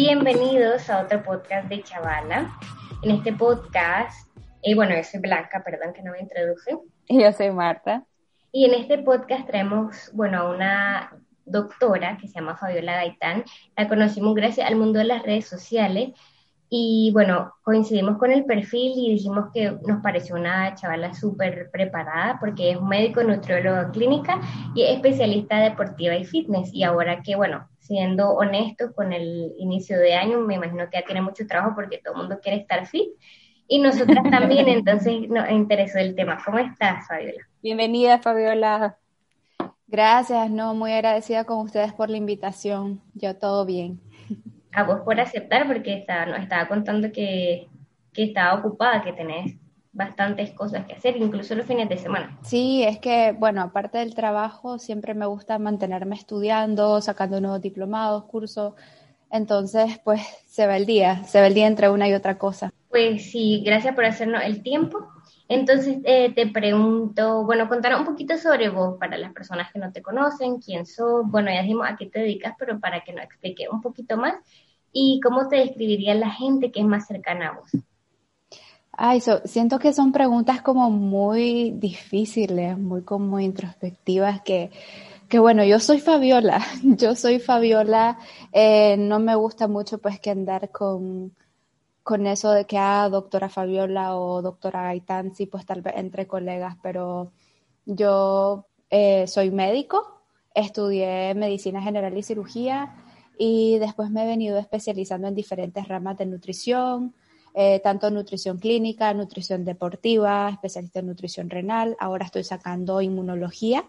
Bienvenidos a otro podcast de Chavala. En este podcast, eh, bueno, yo soy Blanca, perdón que no me introduje. Y yo soy Marta. Y en este podcast traemos, bueno, a una doctora que se llama Fabiola Gaitán. La conocimos gracias al mundo de las redes sociales y bueno, coincidimos con el perfil y dijimos que nos pareció una chavala súper preparada porque es médico, nutriólogo clínica y especialista deportiva y fitness. Y ahora que, bueno, siendo honesto con el inicio de año, me imagino que ya tiene mucho trabajo porque todo el mundo quiere estar fit. Y nosotras también, entonces nos interesó el tema. ¿Cómo estás, Fabiola? Bienvenida, Fabiola. Gracias, no, muy agradecida con ustedes por la invitación. Yo todo bien a vos por aceptar, porque estaba, nos estaba contando que, que estaba ocupada, que tenés bastantes cosas que hacer, incluso los fines de semana. Sí, es que, bueno, aparte del trabajo, siempre me gusta mantenerme estudiando, sacando nuevos diplomados, cursos. Entonces, pues se va el día, se va el día entre una y otra cosa. Pues sí, gracias por hacernos el tiempo. Entonces, eh, te pregunto, bueno, contar un poquito sobre vos para las personas que no te conocen, quién sos, bueno, ya dijimos a qué te dedicas, pero para que nos explique un poquito más y cómo te describiría la gente que es más cercana a vos. Ay, siento que son preguntas como muy difíciles, muy como introspectivas que, que bueno, yo soy Fabiola, yo soy Fabiola, eh, no me gusta mucho pues que andar con con eso de que, ah, doctora Fabiola o doctora Gaitán, sí, pues tal vez entre colegas, pero yo eh, soy médico, estudié medicina general y cirugía y después me he venido especializando en diferentes ramas de nutrición, eh, tanto nutrición clínica, nutrición deportiva, especialista en nutrición renal, ahora estoy sacando inmunología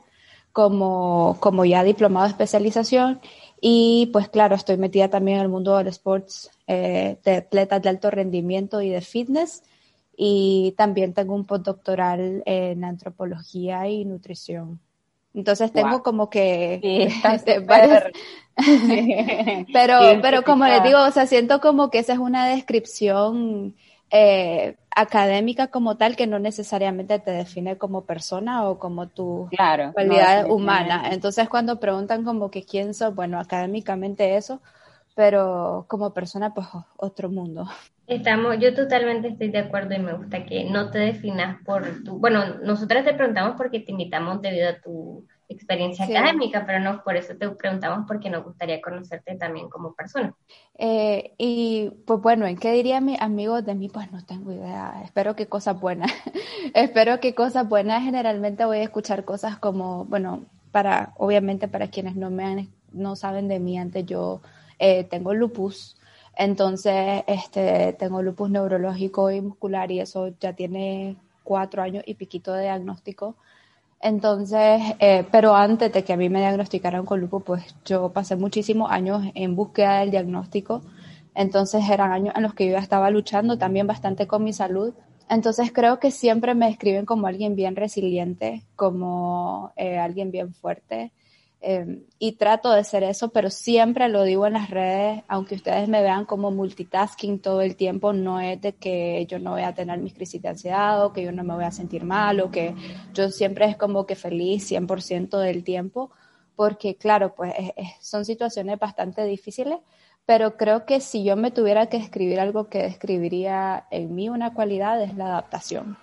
como, como ya diplomado de especialización y pues claro, estoy metida también en el mundo del sports, eh, de atletas de alto rendimiento y de fitness. Y también tengo un postdoctoral en antropología y nutrición. Entonces tengo como que pero, pero como les digo, o sea, siento como que esa es una descripción eh, académica como tal que no necesariamente te define como persona o como tu claro, cualidad humana. Entonces cuando preguntan como que quién sos, bueno, académicamente eso, pero como persona pues otro mundo. Estamos, yo totalmente estoy de acuerdo y me gusta que no te definas por tu, bueno, nosotras te preguntamos porque te invitamos debido a tu experiencia académica, pero no por eso te preguntamos porque nos gustaría conocerte también como persona. Eh, y pues bueno, ¿en qué diría mi amigo de mí? Pues no tengo idea. Espero que cosas buenas. Espero que cosas buenas. Generalmente voy a escuchar cosas como, bueno, para, obviamente para quienes no me han, no saben de mí, antes yo eh, tengo lupus. Entonces, este, tengo lupus neurológico y muscular y eso ya tiene cuatro años y piquito de diagnóstico. Entonces, eh, pero antes de que a mí me diagnosticaran con lupus, pues yo pasé muchísimos años en búsqueda del diagnóstico. Entonces eran años en los que yo estaba luchando también bastante con mi salud. Entonces creo que siempre me describen como alguien bien resiliente, como eh, alguien bien fuerte. Em, y trato de ser eso, pero siempre lo digo en las redes, aunque ustedes me vean como multitasking todo el tiempo, no es de que yo no voy a tener mis crisis de ansiedad o que yo no me voy a sentir mal o que yo siempre es como que feliz 100% del tiempo, porque claro, pues son situaciones bastante difíciles, pero creo que si yo me tuviera que escribir algo que describiría en mí una cualidad es la adaptación.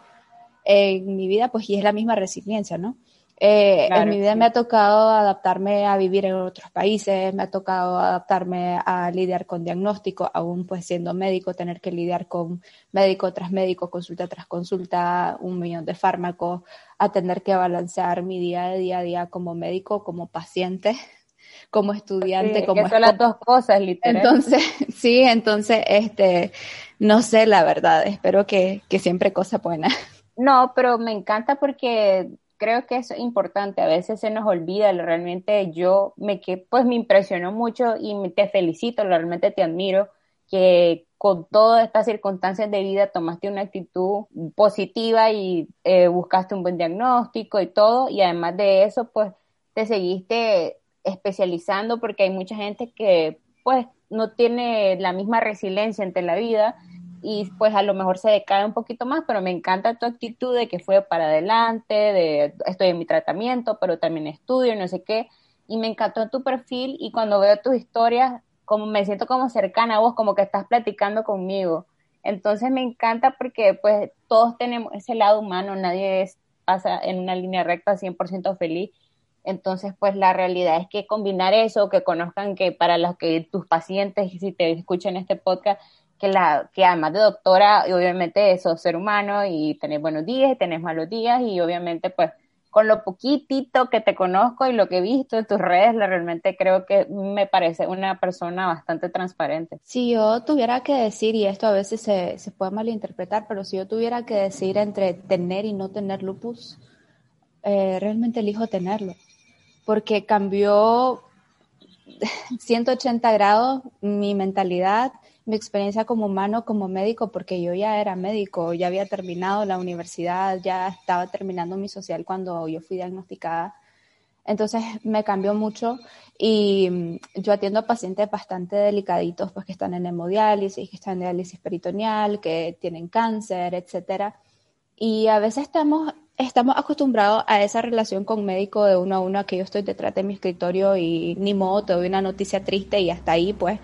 En mi vida, pues, y es la misma resiliencia, ¿no? Eh, en mi vida me ha tocado adaptarme a vivir en otros países, me ha tocado adaptarme a lidiar con diagnóstico, aún pues siendo médico, tener que lidiar con médico tras médico, consulta tras consulta, un millón de fármacos, a tener que balancear mi día de día a día como médico, como paciente, como estudiante, como que son las dos cosas, literal. Entonces, sí, entonces, este, no sé la verdad, espero que, que siempre cosa buena. No, pero me encanta porque creo que es importante, a veces se nos olvida, realmente yo me que pues me impresionó mucho y te felicito, realmente te admiro que con todas estas circunstancias de vida tomaste una actitud positiva y eh, buscaste un buen diagnóstico y todo, y además de eso, pues te seguiste especializando porque hay mucha gente que pues no tiene la misma resiliencia ante la vida y pues a lo mejor se decae un poquito más, pero me encanta tu actitud de que fue para adelante, de estoy en mi tratamiento, pero también estudio, no sé qué, y me encantó tu perfil y cuando veo tus historias, como me siento como cercana a vos, como que estás platicando conmigo. Entonces me encanta porque pues todos tenemos ese lado humano, nadie es, pasa en una línea recta 100% feliz. Entonces, pues la realidad es que combinar eso, que conozcan que para los que tus pacientes, si te escuchan este podcast, que, la, que además de doctora, obviamente sos ser humano y tenés buenos días y tenés malos días y obviamente pues con lo poquitito que te conozco y lo que he visto en tus redes, realmente creo que me parece una persona bastante transparente. Si yo tuviera que decir, y esto a veces se, se puede malinterpretar, pero si yo tuviera que decir entre tener y no tener lupus, eh, realmente elijo tenerlo, porque cambió 180 grados mi mentalidad, mi experiencia como humano, como médico, porque yo ya era médico, ya había terminado la universidad, ya estaba terminando mi social cuando yo fui diagnosticada. Entonces me cambió mucho y mm, yo atiendo a pacientes bastante delicaditos, pues que están en hemodiálisis, que están en diálisis peritoneal, que tienen cáncer, etcétera. Y a veces estamos, estamos acostumbrados a esa relación con médico de uno a uno, que yo estoy detrás de mi escritorio y ni modo, te doy una noticia triste y hasta ahí, pues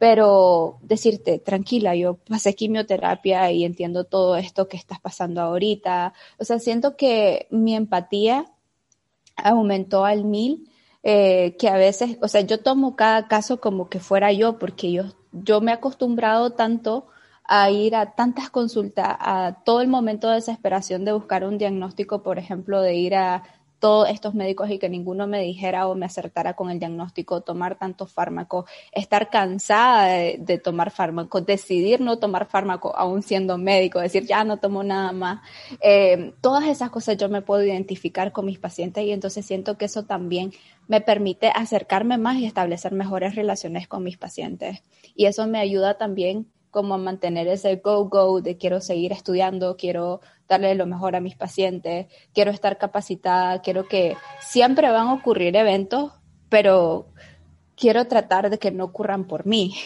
pero decirte, tranquila, yo pasé quimioterapia y entiendo todo esto que estás pasando ahorita. O sea, siento que mi empatía aumentó al mil, eh, que a veces, o sea, yo tomo cada caso como que fuera yo, porque yo, yo me he acostumbrado tanto a ir a tantas consultas, a todo el momento de desesperación de buscar un diagnóstico, por ejemplo, de ir a todos estos médicos y que ninguno me dijera o me acertara con el diagnóstico, tomar tantos fármacos, estar cansada de, tomar fármacos, decidir no tomar fármaco aún siendo médico, decir ya no tomo nada más. Eh, todas esas cosas yo me puedo identificar con mis pacientes y entonces siento que eso también me permite acercarme más y establecer mejores relaciones con mis pacientes. Y eso me ayuda también como mantener ese go-go de quiero seguir estudiando, quiero darle lo mejor a mis pacientes, quiero estar capacitada, quiero que siempre van a ocurrir eventos, pero quiero tratar de que no ocurran por mí.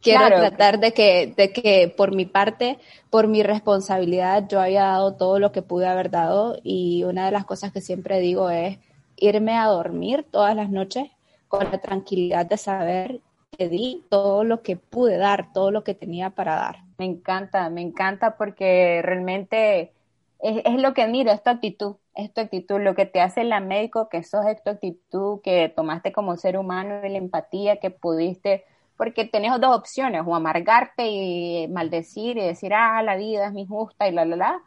Quiero tratar de que, de que por mi parte, por mi responsabilidad, yo haya dado todo lo que pude haber dado y una de las cosas que siempre digo es irme a dormir todas las noches con la tranquilidad de saber que di todo lo que pude dar, todo lo que tenía para dar. Me encanta, me encanta porque realmente es, lo que admiro, es tu actitud, es tu actitud, lo que te hace la médico, que sos es tu actitud, que tomaste como ser humano y la empatía que pudiste, porque tenés dos opciones, o amargarte y maldecir y decir, ah, la vida es mi justa y la, la, la,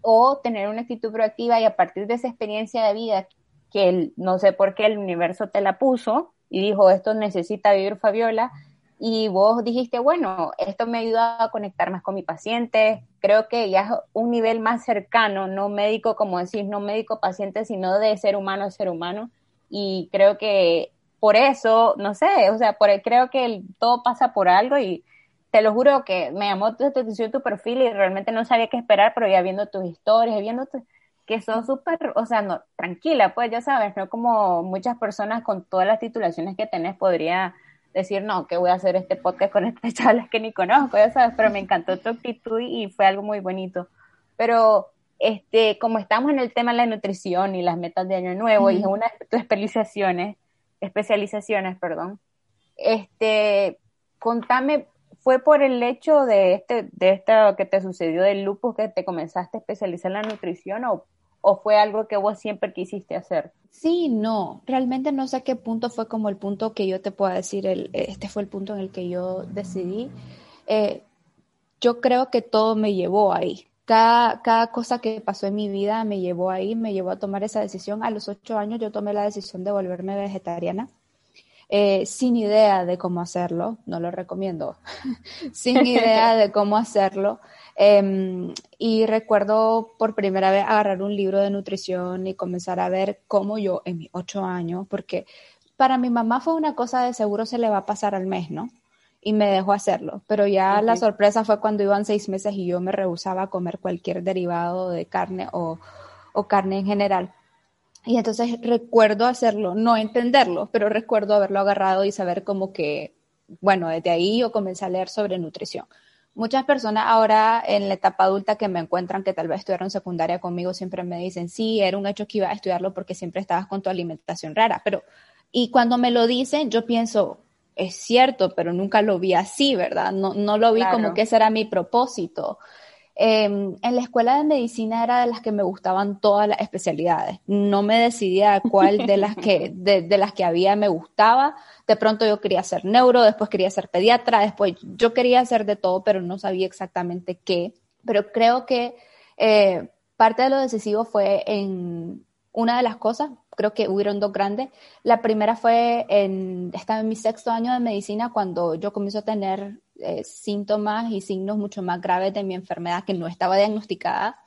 o tener una actitud proactiva y a partir de esa experiencia de vida que no sé por qué el universo te la puso, y dijo, esto necesita vivir Fabiola, y vos dijiste, bueno, esto me ayuda a conectar más con mi paciente, creo que ya es un nivel más cercano, no médico, como decís, no médico-paciente, sino de ser humano a ser humano, y creo que por eso, no sé, o sea, por, creo que todo pasa por algo y te lo juro que me llamó tu atención tu perfil y realmente no sabía qué esperar, pero ya viendo tus historias, viendo que son súper, o sea, no, tranquila, pues ya sabes, no como muchas personas con todas las titulaciones que tenés podría decir, no, que voy a hacer este podcast con estas charlas que ni conozco, ya sabes, pero me encantó tu actitud y fue algo muy bonito. Pero, este, como estamos en el tema de la nutrición y las metas de año nuevo y una de tus especializaciones, especializaciones, perdón, este, contame, ¿fue por el hecho de este, de esto que te sucedió del lupus que te comenzaste a especializar en la nutrición o o fue algo que vos siempre quisiste hacer? Sí, no, realmente no sé qué punto fue como el punto que yo te puedo decir, el, este fue el punto en el que yo decidí. Eh, yo creo que todo me llevó ahí. Cada, cada cosa que pasó en mi vida me llevó ahí, me llevó a tomar esa decisión. A los ocho años yo tomé la decisión de volverme vegetariana. Eh, sin idea de cómo hacerlo, no lo recomiendo, sin idea de cómo hacerlo. Em, y recuerdo por primera vez agarrar un libro de nutrición y comenzar a ver cómo yo en mis ocho años, porque para mi mamá fue una cosa de seguro se le va a pasar al mes, ¿no? Y me dejó hacerlo, pero ya la sorpresa fue cuando iban seis meses y yo me rehusaba a comer cualquier derivado de carne o, o carne en general. Y entonces recuerdo hacerlo, no entenderlo, pero recuerdo haberlo agarrado y saber como que, bueno, desde ahí yo comencé a leer sobre nutrición. Muchas personas ahora en la etapa adulta que me encuentran que tal vez estudiaron secundaria conmigo siempre me dicen, sí, era un hecho que iba a estudiarlo porque siempre estabas con tu alimentación rara, pero y cuando me lo dicen yo pienso, es cierto, pero nunca lo vi así, ¿verdad? No, no lo vi como que ese era mi propósito. Em, en la escuela de medicina era de las que me gustaban todas las especialidades. No me decidía cuál de las que, de, las que había me gustaba. De pronto yo quería ser neuro, después quería ser pediatra, después yo quería hacer de todo, pero no sabía exactamente qué. Pero creo que eh, parte de lo decisivo fue en una de las cosas, creo que hubieron dos grandes. La primera fue en, estaba en mi sexto año de medicina cuando yo comencé a tener eh, síntomas y signos mucho más graves de mi enfermedad que no estaba diagnosticada.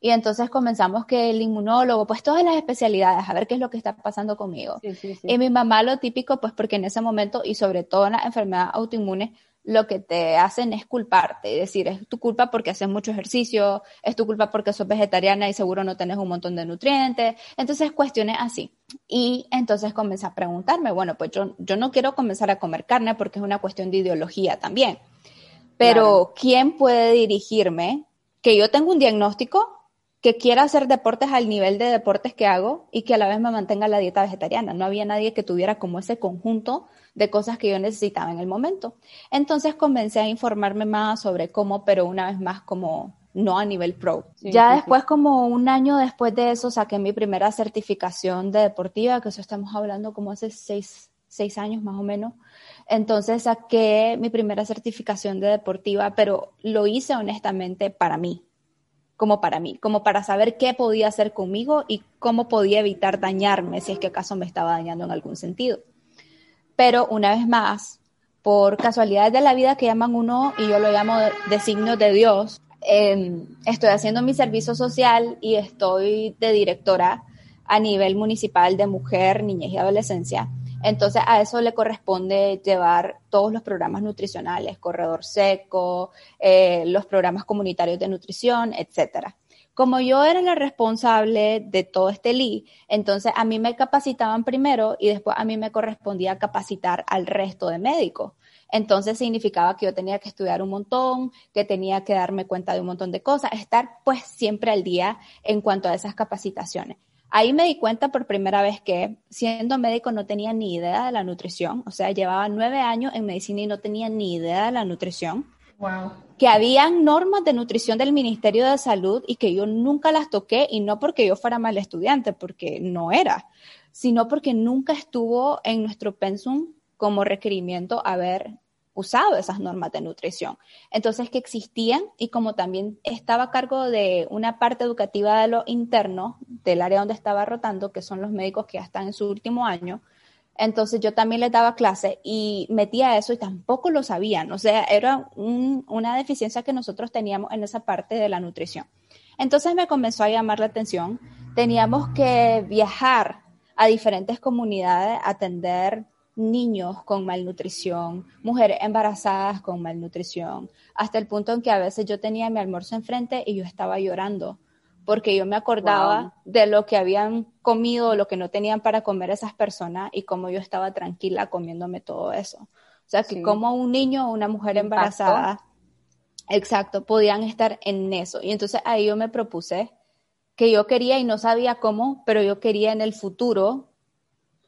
Y entonces comenzamos que el inmunólogo, pues todas las especialidades, a ver qué es lo que está pasando conmigo. Y mi mamá lo típico, pues porque en ese momento, y sobre todo en las enfermedades autoinmunes, lo que te hacen es culparte, es decir, es tu culpa porque haces mucho ejercicio, es tu culpa porque sos vegetariana y seguro no tenés un montón de nutrientes, entonces cuestiones así. Y entonces comencé a preguntarme, bueno, pues yo, yo no quiero comenzar a comer carne porque es una cuestión de ideología también, pero ¿quién puede dirigirme? Que yo tengo un diagnóstico, que quiera hacer deportes al nivel de deportes que hago y que a la vez me mantenga la dieta vegetariana. No había nadie que tuviera como ese conjunto de cosas que yo necesitaba en el momento. Entonces comencé a informarme más sobre cómo, pero una vez más como no a nivel pro. ya después, como un año después de eso, saqué mi primera certificación de deportiva, que eso estamos hablando como hace seis, seis años más o menos. Entonces saqué mi primera certificación de deportiva, pero lo hice honestamente para mí, como para mí, como para saber qué podía hacer conmigo y cómo podía evitar dañarme si es que acaso me estaba dañando en algún sentido pero una vez más, por casualidades de la vida que llaman uno, y yo lo llamo de, signo de Dios, em, estoy haciendo mi servicio social y estoy de directora a nivel municipal de mujer, niñez y adolescencia. Entonces a eso le corresponde llevar todos los programas nutricionales, corredor seco, eh, los programas comunitarios de nutrición, etcétera. Como yo era la responsable de todo este LI, entonces a mí me capacitaban primero y después a mí me correspondía capacitar al resto de médicos. Entonces significaba que yo tenía que estudiar un montón, que tenía que darme cuenta de un montón de cosas, estar pues siempre al día en cuanto a esas capacitaciones. Ahí me di cuenta por primera vez que siendo médico no tenía ni idea de la nutrición, o sea, llevaba nueve años en medicina y no tenía ni idea de la nutrición. Que habían normas de nutrición del Ministerio de Salud y que yo nunca las toqué y no porque yo fuera mal estudiante, porque no era, sino porque nunca estuvo en nuestro pensum como requerimiento haber usado esas normas de nutrición. Entonces, que existían y como también estaba a cargo de una parte educativa de lo interno del área donde estaba rotando, que son los médicos que ya están en su último año, entonces yo también les daba clase y metía eso y tampoco lo sabían. O sea, era una deficiencia que nosotros teníamos en esa parte de la nutrición. Entonces me comenzó a llamar la atención. Teníamos que viajar a diferentes comunidades, atender niños con malnutrición, mujeres embarazadas con malnutrición, hasta el punto en que a veces yo tenía mi almuerzo enfrente y yo estaba llorando porque yo me acordaba de lo que habían comido, lo que no tenían para comer esas personas y cómo yo estaba tranquila comiéndome todo eso. O sea, que como un niño o una mujer embarazada, exacto, podían estar en eso. Y entonces ahí yo me propuse que yo quería y no sabía cómo, pero yo quería en el futuro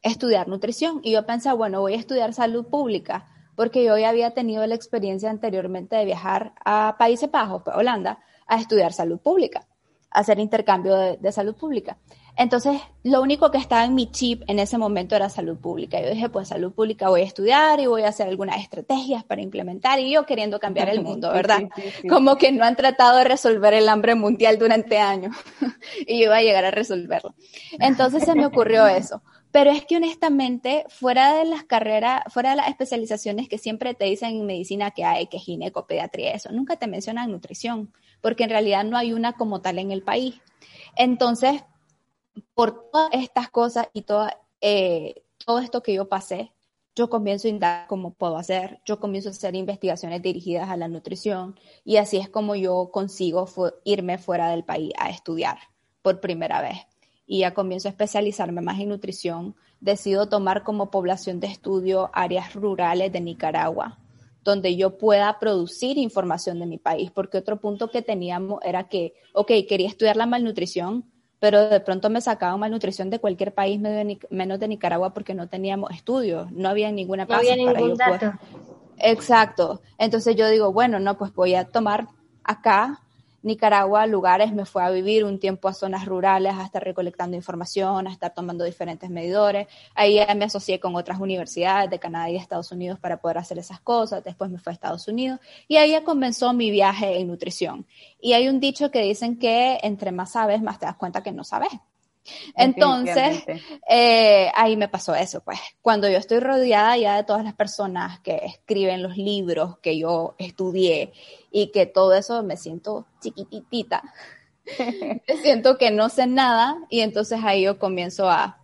estudiar nutrición. Y yo pensé, bueno, voy a estudiar salud pública, porque yo ya había tenido la experiencia anteriormente de viajar a Países Bajos, Holanda, a estudiar salud pública hacer intercambio de, salud pública. Entonces, lo único que estaba en mi chip en ese momento era salud pública. Yo dije, pues salud pública voy a estudiar y voy a hacer algunas estrategias para implementar y yo queriendo cambiar el mundo, ¿verdad? Como que no han tratado de resolver el hambre mundial durante años y yo iba a llegar a resolverlo. Entonces se me ocurrió eso. Pero es que honestamente, fuera de las carreras, fuera de las especializaciones que siempre te dicen en medicina que hay, que gineco, pediatría, eso, nunca te mencionan nutrición porque en realidad no hay una como tal en el país. Entonces, por todas estas cosas y eh, todo esto que yo pasé, yo comienzo a indagar cómo puedo hacer, yo comienzo a hacer investigaciones dirigidas a la nutrición y así es como yo consigo irme fuera del país a estudiar por primera vez. Y ya comienzo a especializarme más en nutrición. Decido tomar como población de estudio áreas rurales de Nicaragua, donde yo pueda producir información de mi país, porque otro punto que teníamos era que, ok, quería estudiar la malnutrición, pero de pronto me sacaban malnutrición de cualquier país menos de Nicaragua porque no teníamos estudios, no había ninguna no había ningún dato. Exacto. Entonces yo digo, bueno, no, pues voy a tomar acá Nicaragua, lugares, me fue a vivir un tiempo a zonas rurales, a estar recolectando información, a estar tomando diferentes medidores. Ahí me asocié con otras universidades de Canadá y de Estados Unidos para poder hacer esas cosas. Después me fue a Estados Unidos y ahí comenzó mi viaje en nutrición. Y hay un dicho que dicen que entre más sabes, más te das cuenta que no sabes. Entonces, eh, ahí me pasó eso, pues. Cuando yo estoy rodeada ya de todas las personas que escriben los libros que yo estudié y que todo eso me siento chiquitita, me siento que no sé nada y entonces ahí yo comienzo a,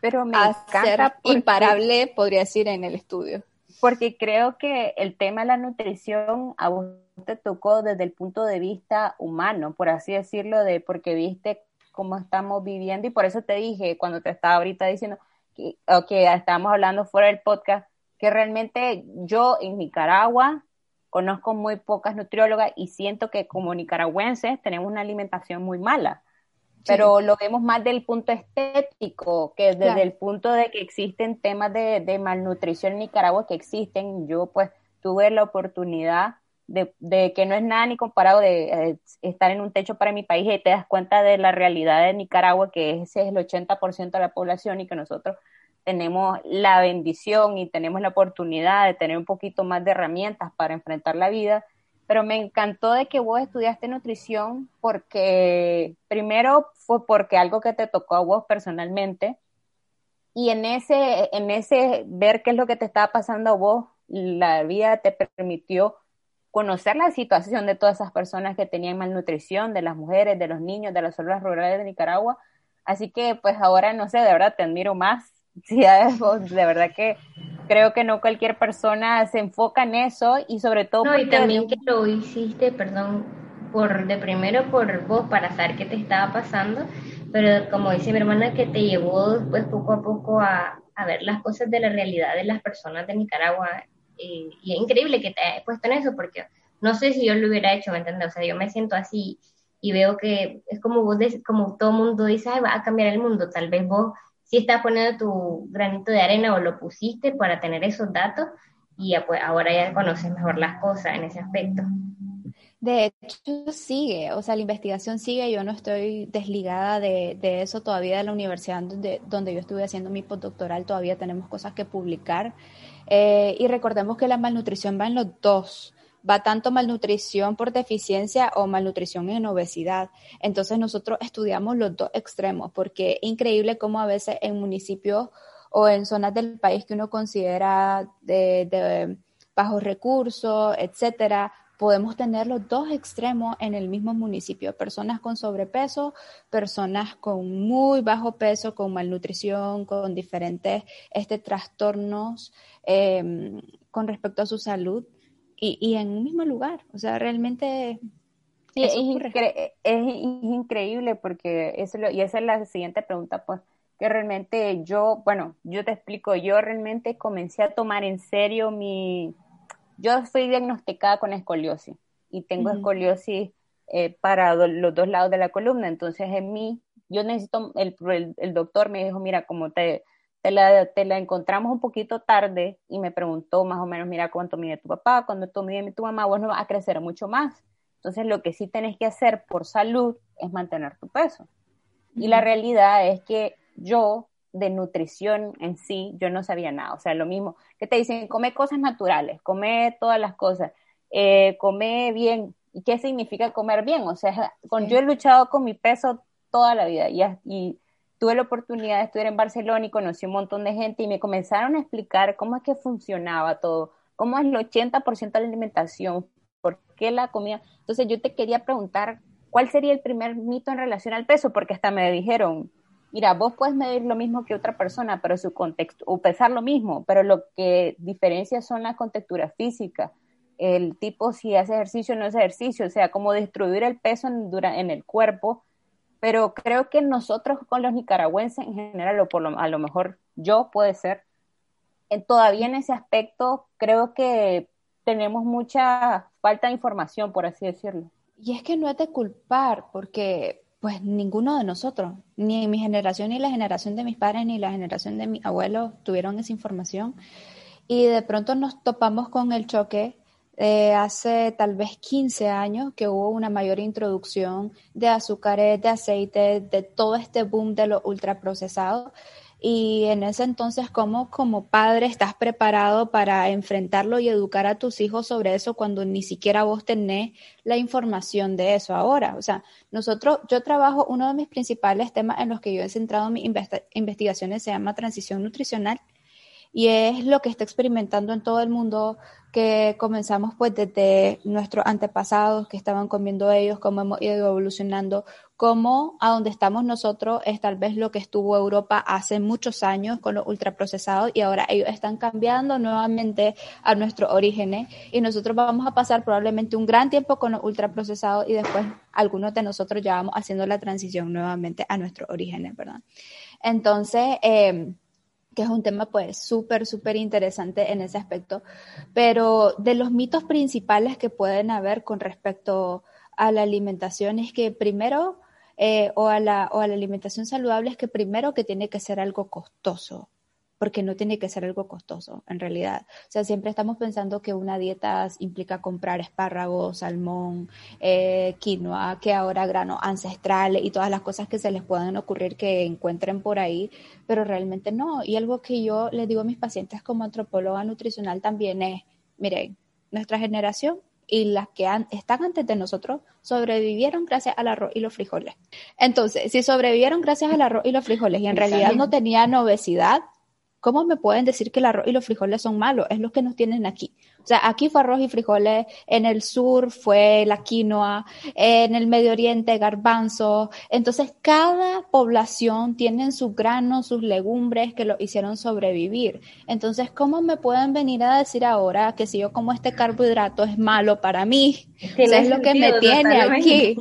Pero me ser imparable, podría decir, en el estudio. Porque creo que el tema de la nutrición a vos te tocó desde el punto de vista humano, por así decirlo, de porque viste cómo estamos viviendo y por eso te dije cuando te estaba ahorita diciendo que, que estábamos hablando fuera del podcast, que realmente yo en Nicaragua conozco muy pocas nutriólogas y siento que como nicaragüenses tenemos una alimentación muy mala. Pero lo vemos más del punto estético, que desde el punto de que existen temas de, de malnutrición en Nicaragua que existen. Yo pues tuve la oportunidad de, que no es nada ni comparado de eh, estar en un techo para mi país y te das cuenta de la realidad de Nicaragua, que ese es el 80% de la población y que nosotros tenemos la bendición y tenemos la oportunidad de tener un poquito más de herramientas para enfrentar la vida. Pero me encantó de que vos estudiaste nutrición porque primero fue porque algo que te tocó a vos personalmente y en ese, en ese ver qué es lo que te estaba pasando a vos, la vida te permitió conocer la situación de todas esas personas que tenían malnutrición, de las mujeres, de los niños, de las zonas rurales de Nicaragua. Así que pues ahora no sé, de verdad te admiro más. Sí, de verdad que creo que no cualquier persona se enfoca en eso y sobre todo... No, y también que lo hiciste, perdón, por de primero por vos para saber qué te estaba pasando, pero como dice mi hermana, que te llevó pues poco a poco a, a ver las cosas de la realidad de las personas de Nicaragua y, es increíble que te hayas puesto en eso, porque no sé si yo lo hubiera hecho, ¿me entiendes? O sea, yo me siento así y veo que es como vos, como todo mundo dice, Ay, va a cambiar el mundo, tal vez vos sí estás poniendo tu granito de arena o lo pusiste para tener esos datos y pues ahora ya conoces mejor las cosas en ese aspecto. De hecho, sigue, o sea, la investigación sigue, yo no estoy desligada de, de eso todavía de la universidad donde, donde yo estuve haciendo mi postdoctoral, todavía tenemos cosas que publicar. Eh, y recordemos que la malnutrición va en los dos. Va tanto malnutrición por deficiencia o malnutrición en obesidad. Entonces nosotros estudiamos los dos extremos porque es increíble cómo a veces en municipios o en zonas del país que uno considera de, de bajos recursos, etcétera, podemos tener los dos extremos en el mismo municipio, personas con sobrepeso, personas con muy bajo peso, con malnutrición, con diferentes este, trastornos em, con respecto a su salud y, en un mismo lugar. O sea, realmente... es, increíble porque eso y esa es la siguiente pregunta, pues que realmente yo, bueno, yo te explico, yo realmente comencé a tomar en serio mi, yo fui diagnosticada con escoliosis y tengo escoliosis eh, para los dos lados de la columna, entonces en mí, yo necesito, el, el, doctor me dijo, mira, como te, te la, te la, encontramos un poquito tarde y me preguntó más o menos, mira, cuánto mide tu papá, cuánto mide tu mamá, vos no vas a crecer mucho más. Entonces lo que sí tenés que hacer por salud es mantener tu peso. Y la realidad es que yo de nutrición en sí, yo no sabía nada. O sea, lo mismo que te dicen, come cosas naturales, come todas las cosas, eh, come bien. ¿Y qué significa comer bien? O sea, con, yo he luchado con mi peso toda la vida y, y tuve la oportunidad de estudiar en Barcelona y conocí un montón de gente y me comenzaron a explicar cómo es que funcionaba todo, cómo es el 80% de la alimentación, por qué la comida. Entonces yo te quería preguntar, ¿cuál sería el primer mito en relación al peso? Porque hasta me dijeron, mira, vos puedes medir lo mismo que otra persona, pero su contexto, o pesar lo mismo, pero lo que diferencia son las contexturas físicas, el tipo si hace ejercicio o no hace ejercicio, o sea, como distribuir el peso en, en el cuerpo, pero creo que nosotros con los nicaragüenses en general, o por lo, a lo mejor yo puede ser, en, todavía en ese aspecto creo que tenemos mucha falta de información, por así decirlo. Y es que no es de culpar, porque pues ninguno de nosotros, ni mi generación, ni la generación de mis padres, ni la generación de mi abuelo tuvieron esa información. Y de pronto nos topamos con el choque eh, hace tal vez 15 años que hubo una mayor introducción de azúcares, de aceite, de todo este boom de los ultraprocesados y en ese entonces, ¿cómo como padre estás preparado para enfrentarlo y educar a tus hijos sobre eso cuando ni siquiera vos tenés la información de eso ahora? O sea, nosotros, yo trabajo, uno de mis principales temas en los que yo he centrado mis investigaciones se llama transición nutricional y es lo que está experimentando en todo el mundo que comenzamos pues desde nuestros antepasados que estaban comiendo ellos, cómo hemos ido evolucionando, cómo a donde estamos nosotros es tal vez lo que estuvo Europa hace muchos años con los ultraprocesados y ahora ellos están cambiando nuevamente a nuestros orígenes y nosotros vamos a pasar probablemente un gran tiempo con los ultraprocesados y después algunos de nosotros ya vamos haciendo la transición nuevamente a nuestros orígenes, ¿verdad? Entonces, eh, que es un tema pues súper, súper interesante en ese aspecto, pero de los mitos principales que pueden haber con respecto a la alimentación es que primero, eh, o, a la, o a la alimentación saludable es que primero que tiene que ser algo costoso, porque no tiene que ser algo costoso, en realidad. O sea, siempre estamos pensando que una dieta implica comprar espárragos, salmón, eh, quinoa, que ahora grano ancestral y todas las cosas que se les puedan ocurrir que encuentren por ahí, pero realmente no. Y algo que yo les digo a mis pacientes como antropóloga nutricional también es, miren, nuestra generación y las que están antes de nosotros sobrevivieron gracias al arroz y los frijoles. Entonces, si sobrevivieron gracias al arroz y los frijoles y en realidad no tenían obesidad, ¿Cómo me pueden decir que el arroz y los frijoles son malos? Es lo que nos tienen aquí. O sea, aquí fue arroz y frijoles, en el sur fue la quinoa, en el Medio Oriente garbanzo. Entonces, cada población tiene sus granos, sus legumbres que lo hicieron sobrevivir. Entonces, ¿cómo me pueden venir a decir ahora que si yo como este carbohidrato es malo para mí? es lo que me tiene aquí.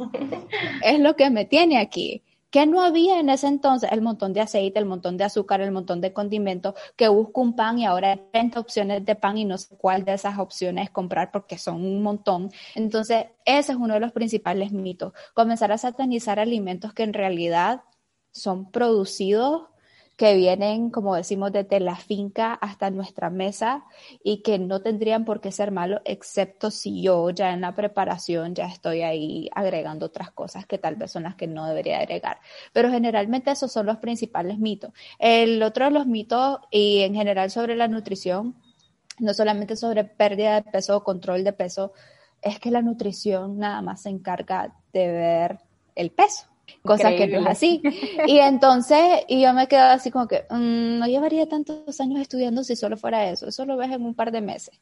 Es lo que me tiene aquí. ¿Qué no había en ese entonces? El montón de aceite, el montón de azúcar, el montón de condimentos, que busco un pan y ahora hay 30 opciones de pan y no sé cuál de esas opciones comprar porque son un montón. Entonces, ese es uno de los principales mitos. Comenzar a satanizar alimentos que en realidad son producidos que vienen, como decimos, desde la finca hasta nuestra mesa y que no tendrían por qué ser malos, excepto si yo ya en la preparación ya estoy ahí agregando otras cosas que tal vez son las que no debería agregar. Pero generalmente esos son los principales mitos. El otro de los mitos y en general sobre la nutrición, no solamente sobre pérdida de peso o control de peso, es que la nutrición nada más se encarga de ver el peso cosa que no es así. Y entonces, y yo me quedo así como que, mm, no llevaría tantos años estudiando si solo fuera eso, eso lo ves en un par de meses.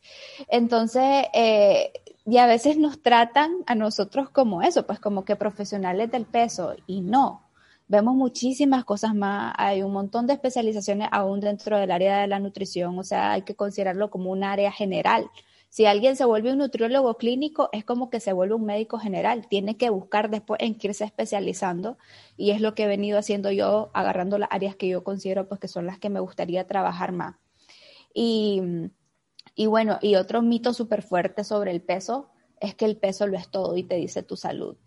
Entonces, eh, y a veces nos tratan a nosotros como eso, pues como que profesionales del peso, y no. Vemos muchísimas cosas más, hay un montón de especializaciones aún dentro del área de la nutrición, o sea, hay que considerarlo como un área general si alguien se vuelve un nutriólogo clínico, es como que se vuelve un médico general. Tiene que buscar después en qué irse especializando y es lo que he venido haciendo yo, agarrando las áreas que yo considero pues que son las que me gustaría trabajar más. Y, y bueno, y otro mito súper fuerte sobre el peso es que el peso lo es todo y te dice tu salud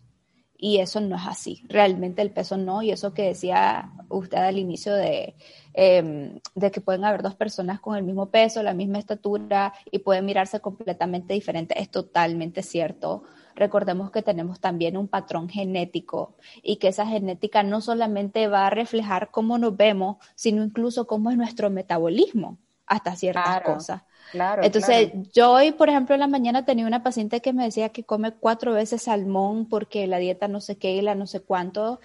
y eso no es así. Realmente el peso no, y eso que decía usted al inicio de, em, de que pueden haber dos personas con el mismo peso, la misma estatura y pueden mirarse completamente diferente, es totalmente cierto. Recordemos que tenemos también un patrón genético y que esa genética no solamente va a reflejar cómo nos vemos, sino incluso cómo es nuestro metabolismo hasta ciertas cosas. Claro, Entonces, yo hoy, por ejemplo, en la mañana tenía una paciente que me decía que come cuatro veces salmón porque la dieta no sé qué y la no sé cuánto.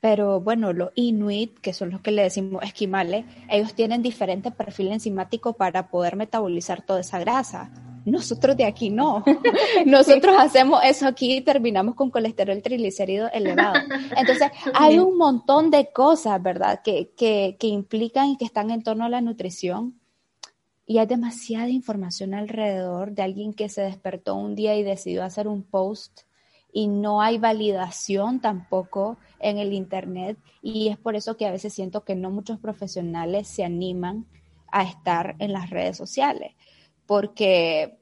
Pero bueno, los inuit, que son los que le decimos esquimales, ellos tienen diferente perfil enzimático para poder metabolizar toda esa grasa. Nosotros de aquí no. Nosotros hacemos eso aquí y terminamos con colesterol triglicérido elevado. Entonces, hay un montón de cosas, ¿verdad?, que, que, que implican y que están en torno a la nutrición y hay demasiada información alrededor de alguien que se despertó un día y decidió hacer un post y no hay validación tampoco en el Internet. Y es por eso que a veces siento que no muchos profesionales se animan a estar en las redes sociales, porque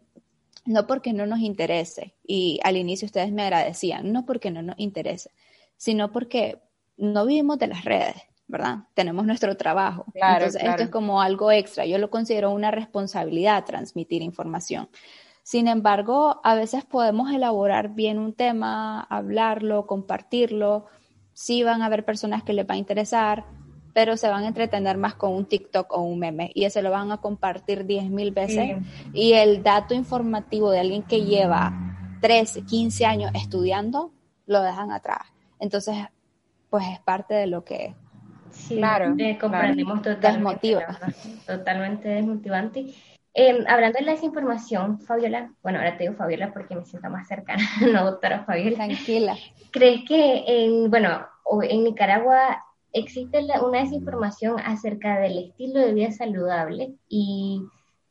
no porque no nos interese, y al inicio ustedes me agradecían, no porque no nos interese, sino porque no vivimos de las redes, ¿verdad? Tenemos nuestro trabajo. Entonces, esto es como algo extra. Yo lo considero una responsabilidad transmitir información. Sin embargo, a veces podemos elaborar bien un tema, hablarlo, compartirlo. Sí van a haber personas que les va a interesar, pero se van a entretener más con un TikTok o un meme y ese lo van a compartir 10 mil veces. Y el dato informativo de alguien que lleva 13, 15 años estudiando, lo dejan atrás. Entonces, pues es parte de lo que... Sí, claro, comprendemos totalmente. Totalmente desmotivante. Em, hablando de la desinformación, Fabiola, bueno, ahora te digo Fabiola porque me siento más cercana, no doctora Fabiola. Tranquila. ¿Crees que en, bueno, en Nicaragua existe una desinformación acerca del estilo de vida saludable y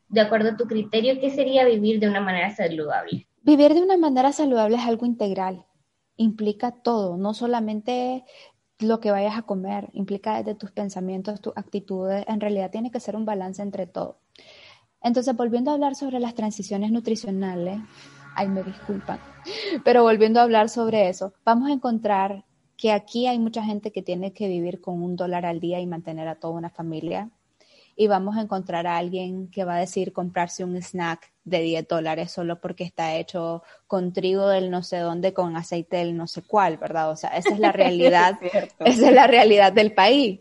de acuerdo a tu criterio, ¿qué sería vivir de una manera saludable? Vivir de una manera saludable es algo integral, implica todo, no solamente lo que vayas a comer, implica desde tus pensamientos, tus actitudes, en realidad tiene que ser un balance entre todo. Entonces, volviendo a hablar sobre las transiciones nutricionales, ay, me disculpan, pero volviendo a hablar sobre eso, vamos a encontrar que aquí hay mucha gente que tiene que vivir con un dólar al día y mantener a toda una familia. Y vamos a encontrar a alguien que va a decir comprarse un snack de 10 dólares solo porque está hecho con trigo del no sé dónde, con aceite del no sé cuál, ¿verdad? O sea, esa es la realidad, esa es la realidad del país.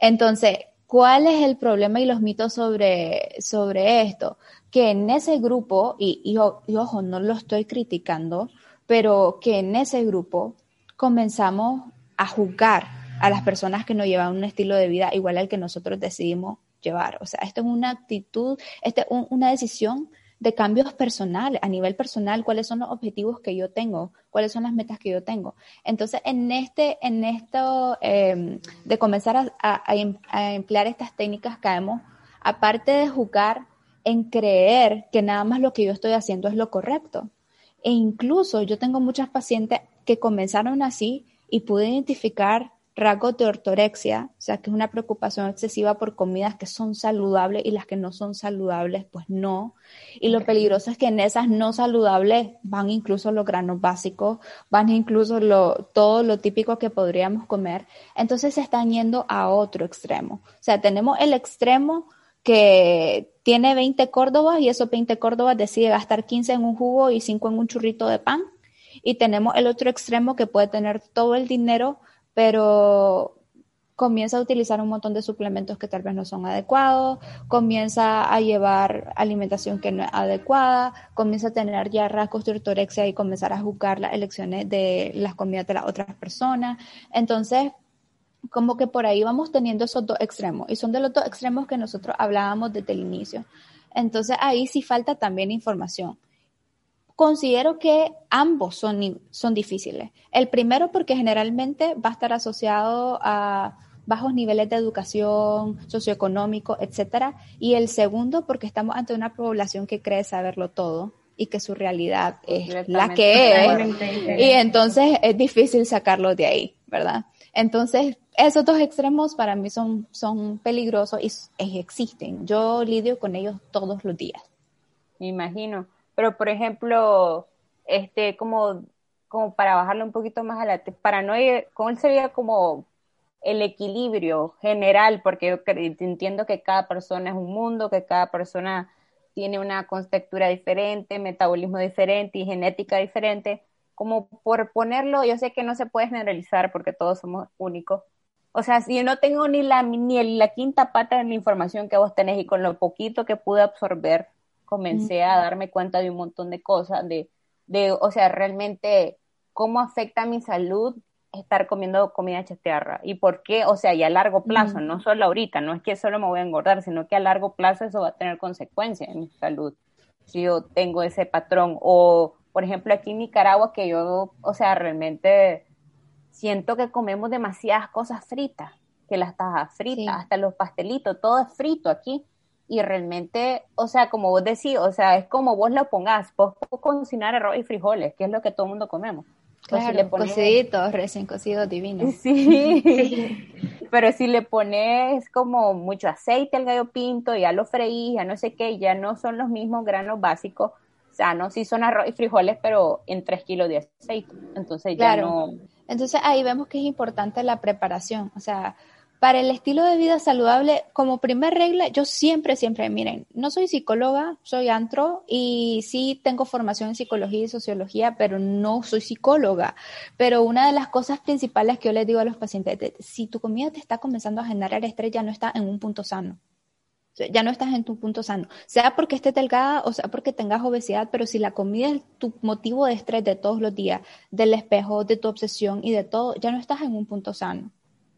Entonces, ¿Cuál es el problema y los mitos sobre, sobre esto? Que en ese grupo, y, y, ojo, no lo estoy criticando, pero que en ese grupo comenzamos a juzgar a las personas que no llevan un estilo de vida igual al que nosotros decidimos llevar. O sea, esto es una actitud, esto es una decisión de cambios personales, a nivel personal, cuáles son los objetivos que yo tengo, cuáles son las metas que yo tengo. Entonces, en este, en esto em, de comenzar a, emplear estas técnicas, caemos, aparte de jugar en creer que nada más lo que yo estoy haciendo es lo correcto. E incluso yo tengo muchas pacientes que comenzaron así y pude identificar rasgos de ortorexia, o sea, que es una preocupación excesiva por comidas que son saludables y las que no son saludables, pues no. Y lo peligroso es que en esas no saludables van incluso los granos básicos, van incluso lo, todo lo típico que podríamos comer. Entonces se están yendo a otro extremo. O sea, tenemos el extremo que tiene 20 córdobas y esos 20 córdobas decide gastar 15 en un jugo y 5 en un churrito de pan. Y tenemos el otro extremo que puede tener todo el dinero pero comienza a utilizar un montón de suplementos que tal vez no son adecuados, comienza a llevar alimentación que no es adecuada, comienza a tener ya rasgos de ortorexia y comenzar a juzgar las elecciones de las comidas de las otras personas. Entonces, como que por ahí vamos teniendo esos dos extremos y son de los dos extremos que nosotros hablábamos desde el inicio. Entonces, ahí sí falta también información. Considero que ambos son, son difíciles. El primero porque generalmente va a estar asociado a bajos niveles de educación, socioeconómico, etcétera. Y el segundo porque estamos ante una población que cree saberlo todo y que su realidad es la que es. Y entonces es difícil sacarlo de ahí, ¿verdad? Entonces, esos dos extremos para mí son, son peligrosos y existen. Yo lidio con ellos todos los días. Me imagino. Pero, por ejemplo, este, como, como para bajarle un poquito más a la paranoia, ¿cómo sería como el equilibrio general? Porque yo entiendo que cada persona es un mundo, que cada persona tiene una contextura diferente, metabolismo diferente y genética diferente. Como por ponerlo, yo sé que no se puede generalizar porque todos somos únicos. O sea, si yo no tengo ni la, ni la quinta pata de la información que vos tenés y con lo poquito que pude absorber, comencé a darme cuenta de un montón de cosas, de, de, o sea, realmente cómo afecta a mi salud estar comiendo comida chatarra y por qué, o sea, y a largo plazo, no solo ahorita, no es que solo me voy a engordar, sino que a largo plazo eso va a tener consecuencias en mi salud. Si yo tengo ese patrón o por ejemplo aquí en Nicaragua que yo, o sea, realmente siento que comemos demasiadas cosas fritas, que las tajas fritas, hasta los pastelitos, todo es frito aquí y realmente, o sea, como vos decís, o sea, es como vos lo pongas, vos puedes cocinar arroz y frijoles, que es lo que todo el mundo comemos. Claro, si le pones... cociditos, recién cocidos, divinos. Sí, pero si le pones como mucho aceite al gallo pinto, ya lo freís, ya no sé qué, ya no son los mismos granos básicos, no, sí son arroz y frijoles, pero en 3 kilos de aceite. Entonces ya no. Entonces ahí vemos que es importante la preparación, o sea, para el estilo de vida saludable, como primer regla, yo siempre, siempre, miren, no soy psicóloga, soy antro y sí tengo formación en psicología y sociología, pero no soy psicóloga. Pero una de las cosas principales que yo les digo a los pacientes, si tu comida te está comenzando a generar estrés, ya no está en un punto sano. Ya no estás en tu punto sano, sea porque estés delgada o sea porque tengas obesidad, pero si la comida es tu motivo de estrés de todos los días, del espejo, de tu obsesión y de todo, ya no estás en un punto sano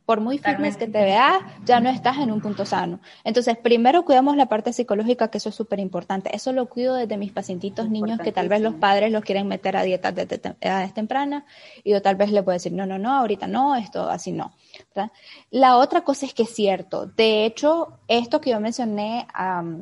por muy fitness que te veas, ya no estás en un punto sano. Entonces, primero cuidamos la parte psicológica, que eso es súper importante. Eso lo cuido desde mis pacientitos niños que tal vez los padres los quieren meter a dietas de edades tempranas y yo tal vez le puedo decir, no, no, no, ahorita no, esto así no. La otra cosa es que es cierto. De hecho, esto que yo mencioné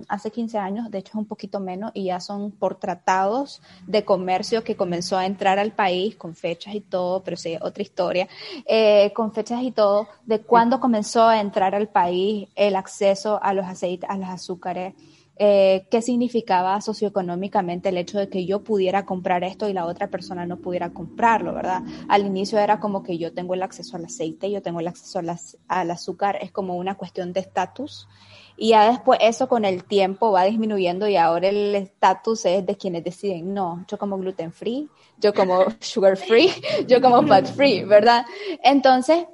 hace 15 años, de hecho es un poquito menos y ya son por tratados de comercio que comenzó a entrar al país con fechas y todo, pero sí, otra historia, eh, con fechas y todo, de cuándo comenzó a entrar al país el acceso a los aceites, a los azúcares eh, qué significaba socioeconómicamente el hecho de que yo pudiera comprar esto y la otra persona no pudiera comprarlo, ¿verdad? Al inicio era como que yo tengo el acceso al aceite, yo tengo el acceso al azúcar, es como una cuestión de estatus. Y ya después eso con el tiempo va disminuyendo y ahora el estatus es de quienes deciden, no, yo como gluten free, yo como sugar free, yo como fat free, ¿verdad? Entonces,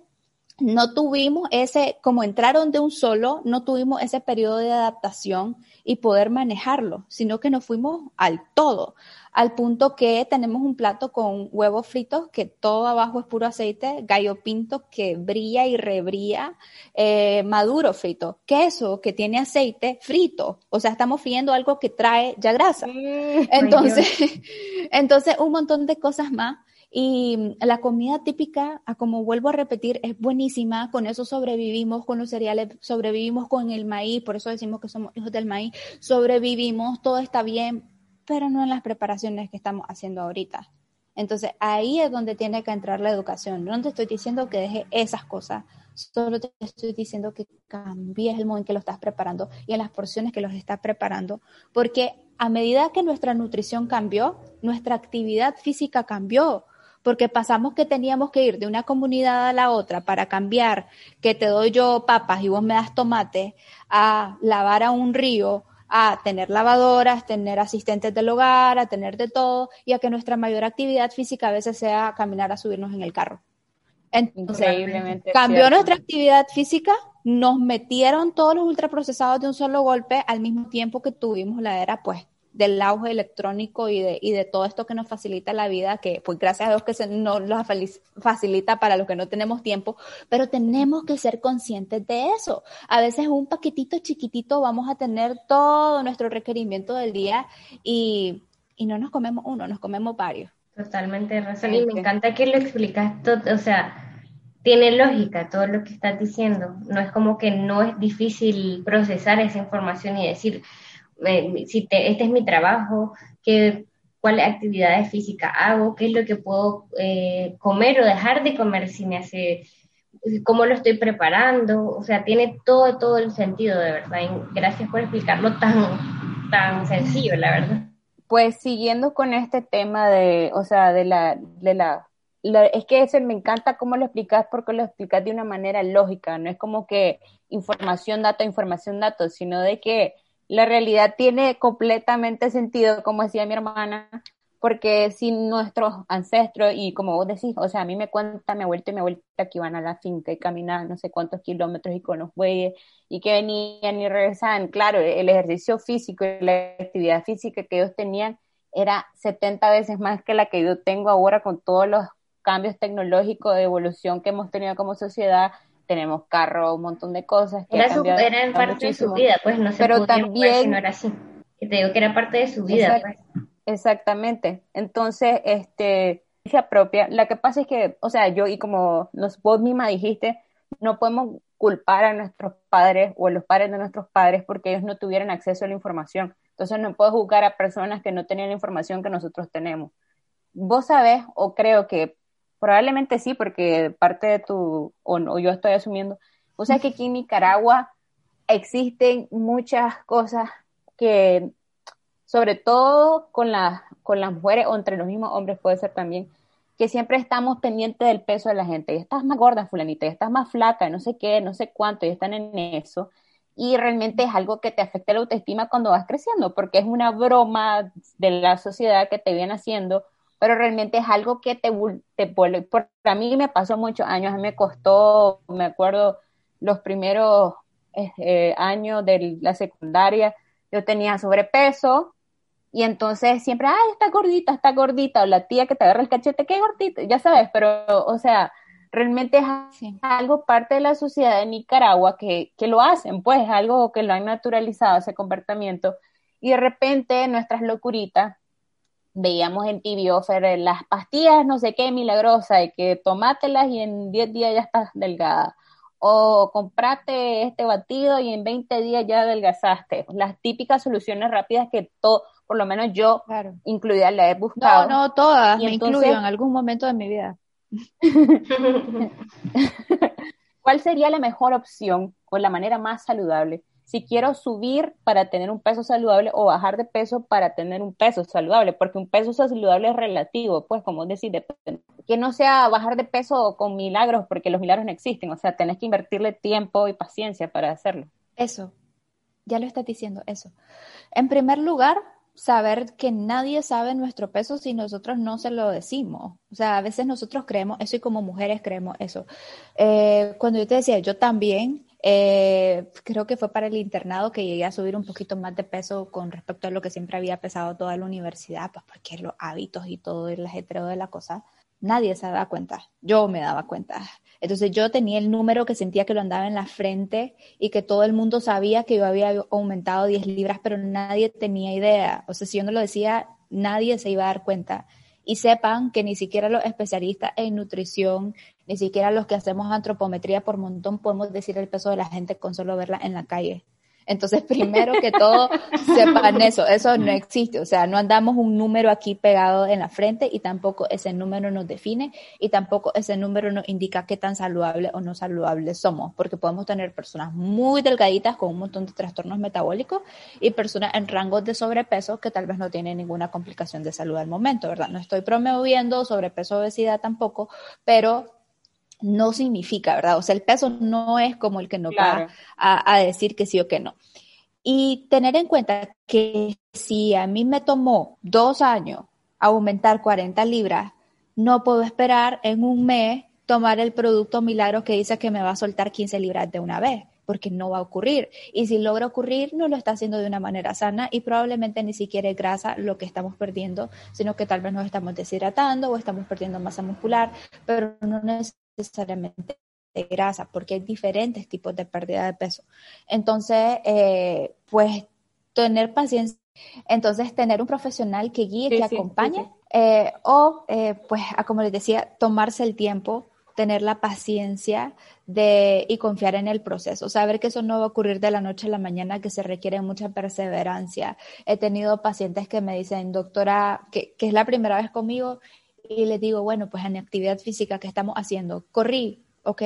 no tuvimos ese, como entraron de un solo, no tuvimos ese periodo de adaptación y poder manejarlo, sino que nos fuimos al todo, al punto que tenemos un plato con huevos fritos, que todo abajo es puro aceite, gallo pinto que brilla y rebrilla, eh, maduro frito, queso que tiene aceite frito, o sea, estamos friendo algo que trae ya grasa. Mm, entonces, entonces, un montón de cosas más y la comida típica, como vuelvo a repetir, es buenísima. Con eso sobrevivimos, con los cereales sobrevivimos, con el maíz, por eso decimos que somos hijos del maíz. Sobrevivimos, todo está bien, pero no en las preparaciones que estamos haciendo ahorita. Entonces ahí es donde tiene que entrar la educación. No te estoy diciendo que deje esas cosas, solo te estoy diciendo que cambies el modo en que lo estás preparando y en las porciones que los estás preparando, porque a medida que nuestra nutrición cambió, nuestra actividad física cambió porque pasamos que teníamos que ir de una comunidad a la otra para cambiar que te doy yo papas y vos me das tomate, a lavar a un río, a tener lavadoras, tener asistentes del hogar, a tener de todo y a que nuestra mayor actividad física a veces sea caminar a subirnos en el carro. Entonces, cambió nuestra actividad física, nos metieron todos los ultraprocesados de un solo golpe al mismo tiempo que tuvimos la era pues del auge electrónico y de, y de todo esto que nos facilita la vida, que pues gracias a Dios que se nos lo facilita para los que no tenemos tiempo, pero tenemos que ser conscientes de eso. A veces un paquetito chiquitito vamos a tener todo nuestro requerimiento del día y, y no nos comemos uno, nos comemos varios. Totalmente razón y me encanta que lo explicas todo, o sea, tiene lógica todo lo que estás diciendo. No es como que no es difícil procesar esa información y decir, si este es mi trabajo, qué, cuáles actividades físicas hago, qué es lo que puedo eh, comer o dejar de comer si me hace, cómo lo estoy preparando, o sea, tiene todo, todo el sentido de verdad. gracias por explicarlo tan, tan sencillo, la verdad. Pues siguiendo con este tema de, o sea, de la, de la, es que me encanta cómo lo explicas porque lo explicas de una manera lógica, no es como que información, dato, información, dato, sino de que la realidad tiene completamente sentido, como decía mi hermana, porque si nuestros ancestros, y como vos decís, o sea, a mí me cuenta mi abuelita y mi abuelita que iban a la finca y caminaban no sé cuántos kilómetros y con los bueyes, y que venían y regresaban. Claro, el ejercicio físico y la actividad física que ellos tenían era 70 veces más que la que yo tengo ahora con todos los cambios tecnológicos de evolución que hemos tenido como sociedad, tenemos carro, un montón de cosas. Que era, su, era parte de su vida, pues no se Pero también, no era así. te digo que era parte de su vida. pues. Exactamente. Entonces, este, propia, la que pasa es que, o sea, yo y como nos, vos misma dijiste, no podemos culpar a nuestros padres o a los padres de nuestros padres porque ellos no tuvieran acceso a la información. Entonces no puedo juzgar a personas que no tenían la información que nosotros tenemos. Vos sabés, o creo que Probablemente sí, porque parte de tu, o, yo estoy asumiendo, o sea que aquí en Nicaragua existen muchas cosas que, sobre todo con, con las mujeres o entre los mismos hombres puede ser también, que siempre estamos pendientes del peso de la gente. Y estás más gorda, fulanita, y estás más flaca, no sé qué, no sé cuánto, y están en eso. Y realmente es algo que te afecta la autoestima cuando vas creciendo, porque es una broma de la sociedad que te viene haciendo, pero realmente es algo que te, te vuelve. A mí me pasó muchos años, a mí me costó, me acuerdo, los primeros eh, años de la secundaria, yo tenía sobrepeso, y entonces siempre, ay, está gordita, está gordita, o la tía que te agarra el cachete, qué gordita, ya sabes, pero, o sea, realmente es algo parte de la sociedad de Nicaragua que, que lo hacen, pues, algo que lo han naturalizado, ese comportamiento, y de repente nuestras locuritas, veíamos en TV las pastillas, no sé qué, milagrosa, y que tomátelas y en 10 días ya estás delgada o comprate este batido y en 20 días ya adelgazaste. Las típicas soluciones rápidas que todo, por lo menos yo, incluida, la he buscado. No, no, todas, me incluyo en algún momento de mi vida. ¿Cuál sería la mejor opción o la manera más saludable si quiero subir para tener un peso saludable o bajar de peso para tener un peso saludable, porque un peso saludable es relativo, pues como decir, que no sea bajar de peso con milagros, porque los milagros no existen, o sea, tenés que invertirle tiempo y paciencia para hacerlo. Eso, ya lo estás diciendo, eso. En primer lugar, saber que nadie sabe nuestro peso si nosotros no se lo decimos. O sea, a veces nosotros creemos eso y como mujeres creemos eso. Eh, cuando yo te decía, yo también eh, creo que fue para el internado que llegué a subir un poquito más de peso con respecto a lo que siempre había pesado toda la universidad, pues porque los hábitos y todo el ajetreo de la cosa, nadie se daba cuenta. Yo me daba cuenta. Entonces yo tenía el número que sentía que lo andaba en la frente y que todo el mundo sabía que yo había aumentado 10 libras, pero nadie tenía idea. O sea, si yo no lo decía, nadie se iba a dar cuenta. Y sepan que ni siquiera los especialistas en nutrición ni siquiera los que hacemos antropometría por montón podemos decir el peso de la gente con solo verla en la calle. Entonces, primero que todo, sepan eso, eso no existe, o sea, no andamos un número aquí pegado en la frente y tampoco ese número nos define y tampoco ese número nos indica qué tan saludable o no saludable somos, porque podemos tener personas muy delgaditas con un montón de trastornos metabólicos y personas en rangos de sobrepeso que tal vez no tienen ninguna complicación de salud al momento, ¿verdad? No estoy promoviendo sobrepeso obesidad tampoco, pero no significa, ¿verdad? O sea, el peso no es como el que nos va a, decir que sí o que no. Y tener en cuenta que si a mí me tomó dos años aumentar 40 libras, no puedo esperar en un mes tomar el producto milagro que dice que me va a soltar 15 libras de una vez, porque no va a ocurrir. Y si logra ocurrir, no lo está haciendo de una manera sana y probablemente ni siquiera es grasa lo que estamos perdiendo, sino que tal vez nos estamos deshidratando o estamos perdiendo masa muscular, pero no necesariamente necesariamente de grasa, porque hay diferentes tipos de pérdida de peso. Entonces, eh, pues tener paciencia, entonces tener un profesional que guíe, que acompañe, eh, o eh, pues, como les decía, tomarse el tiempo, tener la paciencia de, y confiar en el proceso, saber que eso no va a ocurrir de la noche a la mañana, que se requiere mucha perseverancia. He tenido pacientes que me dicen, doctora, que, que es la primera vez conmigo y les digo, bueno, pues en actividad física que estamos haciendo, corrí, ok,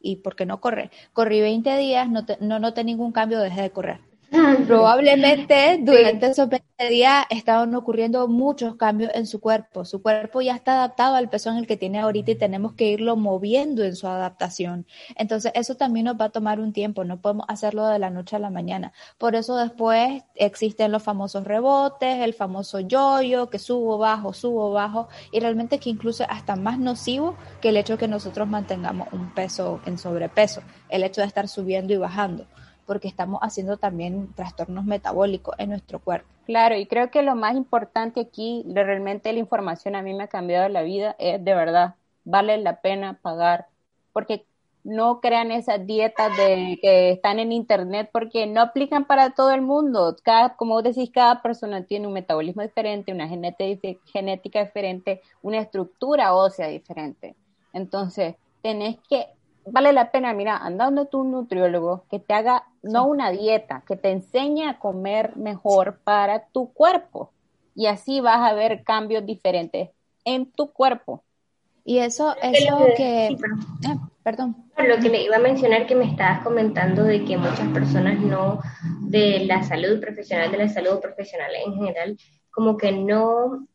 ¿y por qué no corre? Corrí 20 días, no, no noté ningún cambio, dejé de correr. Probablemente durante esos 20 días estaban ocurriendo muchos cambios en su cuerpo. Su cuerpo ya está adaptado al peso en el que tiene ahorita y tenemos que irlo moviendo en su adaptación. Entonces, eso también nos va a tomar un tiempo. No podemos hacerlo de la noche a la mañana. Por eso después existen los famosos rebotes, el famoso yo-yo, que subo, bajo, subo, bajo, y realmente que incluso hasta más nocivo que el hecho de que nosotros mantengamos un peso en sobrepeso, el hecho de estar subiendo y bajando porque estamos haciendo también trastornos metabólicos en nuestro cuerpo. Claro, y creo que lo más importante aquí, realmente la información a mí me ha cambiado la vida, es de verdad, vale la pena pagar, porque no crean esas dietas de que están en internet porque no aplican para todo el mundo. Cada, como decís, cada persona tiene un metabolismo diferente, una genética diferente, una estructura ósea diferente. Entonces, tenés que vale la pena, mira, andando tu nutriólogo que te haga no una dieta, que te enseñe a comer mejor para tu cuerpo. Y así vas a ver cambios diferentes en tu cuerpo. Y eso es lo que... Ah, perdón. Lo que le iba a mencionar que me estabas comentando de que muchas personas no, de la salud profesional, de la salud profesional en general, como que no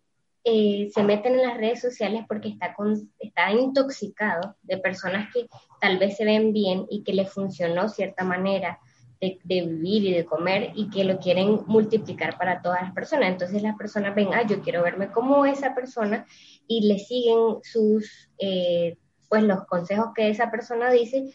eh, se meten en las redes sociales porque está, con, está intoxicado de personas que tal vez se ven bien y que les funcionó cierta manera de, vivir y de comer y que lo quieren multiplicar para todas las personas. Entonces las personas ven, ah, yo quiero verme como esa persona y le siguen sus, eh, pues los consejos que esa persona dice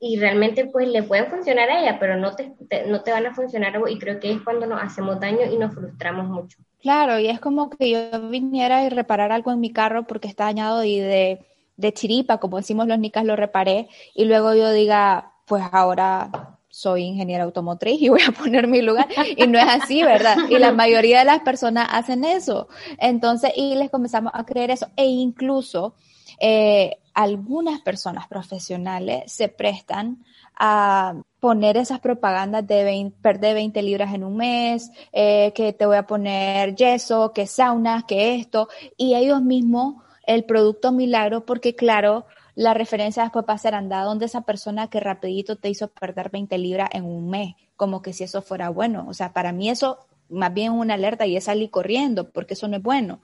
y realmente pues le pueden funcionar a ella, pero no te, no te van a funcionar y creo que es cuando nos hacemos daño y nos frustramos mucho. Claro, y es como que yo viniera y reparar algo en mi carro porque está dañado y de, de chiripa, como decimos los nicas, lo reparé y luego yo diga, pues ahora soy ingeniera automotriz y voy a poner mi lugar. Y no es así, ¿verdad? Y la mayoría de las personas hacen eso. Entonces, y les comenzamos a creer eso. E incluso eh, algunas personas profesionales se prestan a poner esas propagandas de perder 20 libras en un mes, eh, que te voy a poner yeso, que sauna, que esto, y ellos mismos el producto milagro, porque claro, la referencia después va a ser anda donde esa persona que rapidito te hizo perder 20 libras en un mes, como que si eso fuera bueno. O sea, para mí eso más bien una alerta y es salir corriendo, porque eso no es bueno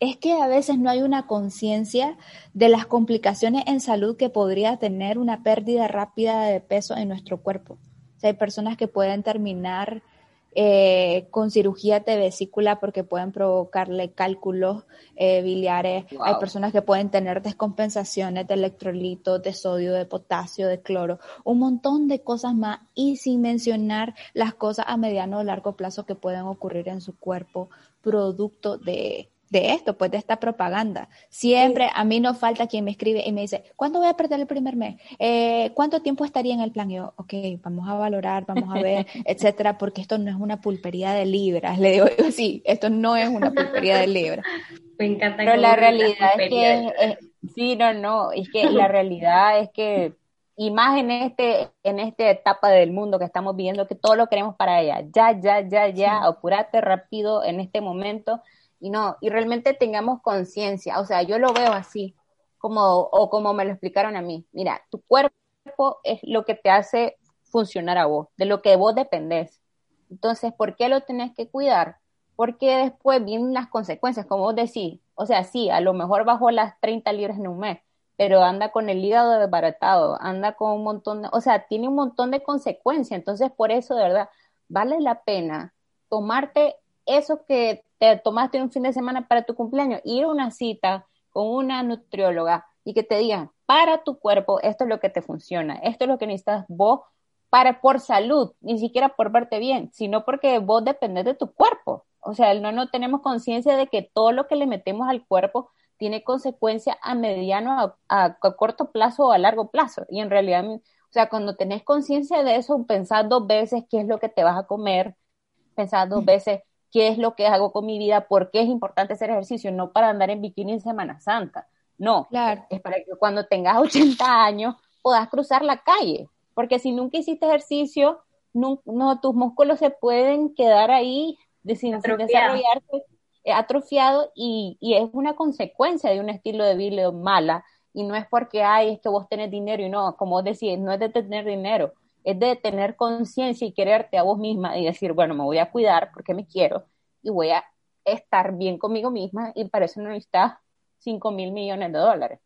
es que a veces no hay una conciencia de las complicaciones en salud que podría tener una pérdida rápida de peso en nuestro cuerpo. hay personas que pueden terminar eh, con cirugía de vesícula porque pueden provocarle cálculos eh, biliares. Hay personas que pueden tener descompensaciones de electrolitos, de sodio, de potasio, de cloro, un montón de cosas más y sin mencionar las cosas a mediano o largo plazo que pueden ocurrir en su cuerpo producto de, de esto, pues de esta propaganda. Siempre a mí no falta quien me escribe y me dice, ¿cuándo voy a perder el primer mes? Eh, ¿Cuánto tiempo estaría en el plan? Y yo, ok, vamos a valorar, vamos a ver, etcétera, porque esto no es una pulpería de libras. Le digo, sí, esto no es una pulpería de libras. Me encanta. Pero la realidad es que, sí, no, no, es que la realidad es que y más en este en esta etapa del mundo que estamos viviendo que todo lo queremos para ella ya ya ya ya apúrate rápido en este momento y no, y realmente tengamos conciencia, o sea, yo lo veo así, como, o como me lo explicaron a mí, mira, tu cuerpo es lo que te hace funcionar a vos, de lo que vos dependés. Entonces, ¿por qué lo tenés que cuidar? Porque después vienen las consecuencias, como vos decís, o sea, sí, a lo mejor bajó las 30 libras en un mes, pero anda con el hígado desbaratado, anda con un montón de, o sea, tiene un montón de consecuencias. Entonces, por eso, de verdad, vale la pena tomarte eso que te tomaste un fin de semana para tu cumpleaños, ir a una cita con una nutrióloga y que te digan, para tu cuerpo, esto es lo que te funciona, esto es lo que necesitas vos para por salud, ni siquiera por verte bien, sino porque vos dependés de tu cuerpo. O sea, no, no tenemos conciencia de que todo lo que le metemos al cuerpo tiene consecuencias a mediano, a, a, corto plazo o a largo plazo. Y en realidad, o sea, cuando tenés conciencia de eso, pensás dos veces qué es lo que te vas a comer, pensás dos veces qué es lo que hago con mi vida, por qué es importante hacer ejercicio, no para andar en bikini en Semana Santa. No, claro. es para que cuando tengas 80 años puedas cruzar la calle, porque si nunca hiciste ejercicio, no, tus músculos se pueden quedar ahí de, sin, desarrollarse eh, atrofiado y, y, es una consecuencia de un estilo de vida mala y no es porque, ay, es que vos tenés dinero y no, como vos decís, no es de tener dinero, es de tener conciencia y quererte a vos misma y decir, bueno, me voy a cuidar porque me quiero y voy a estar bien conmigo misma y para eso no necesitas 5 mil millones de dólares.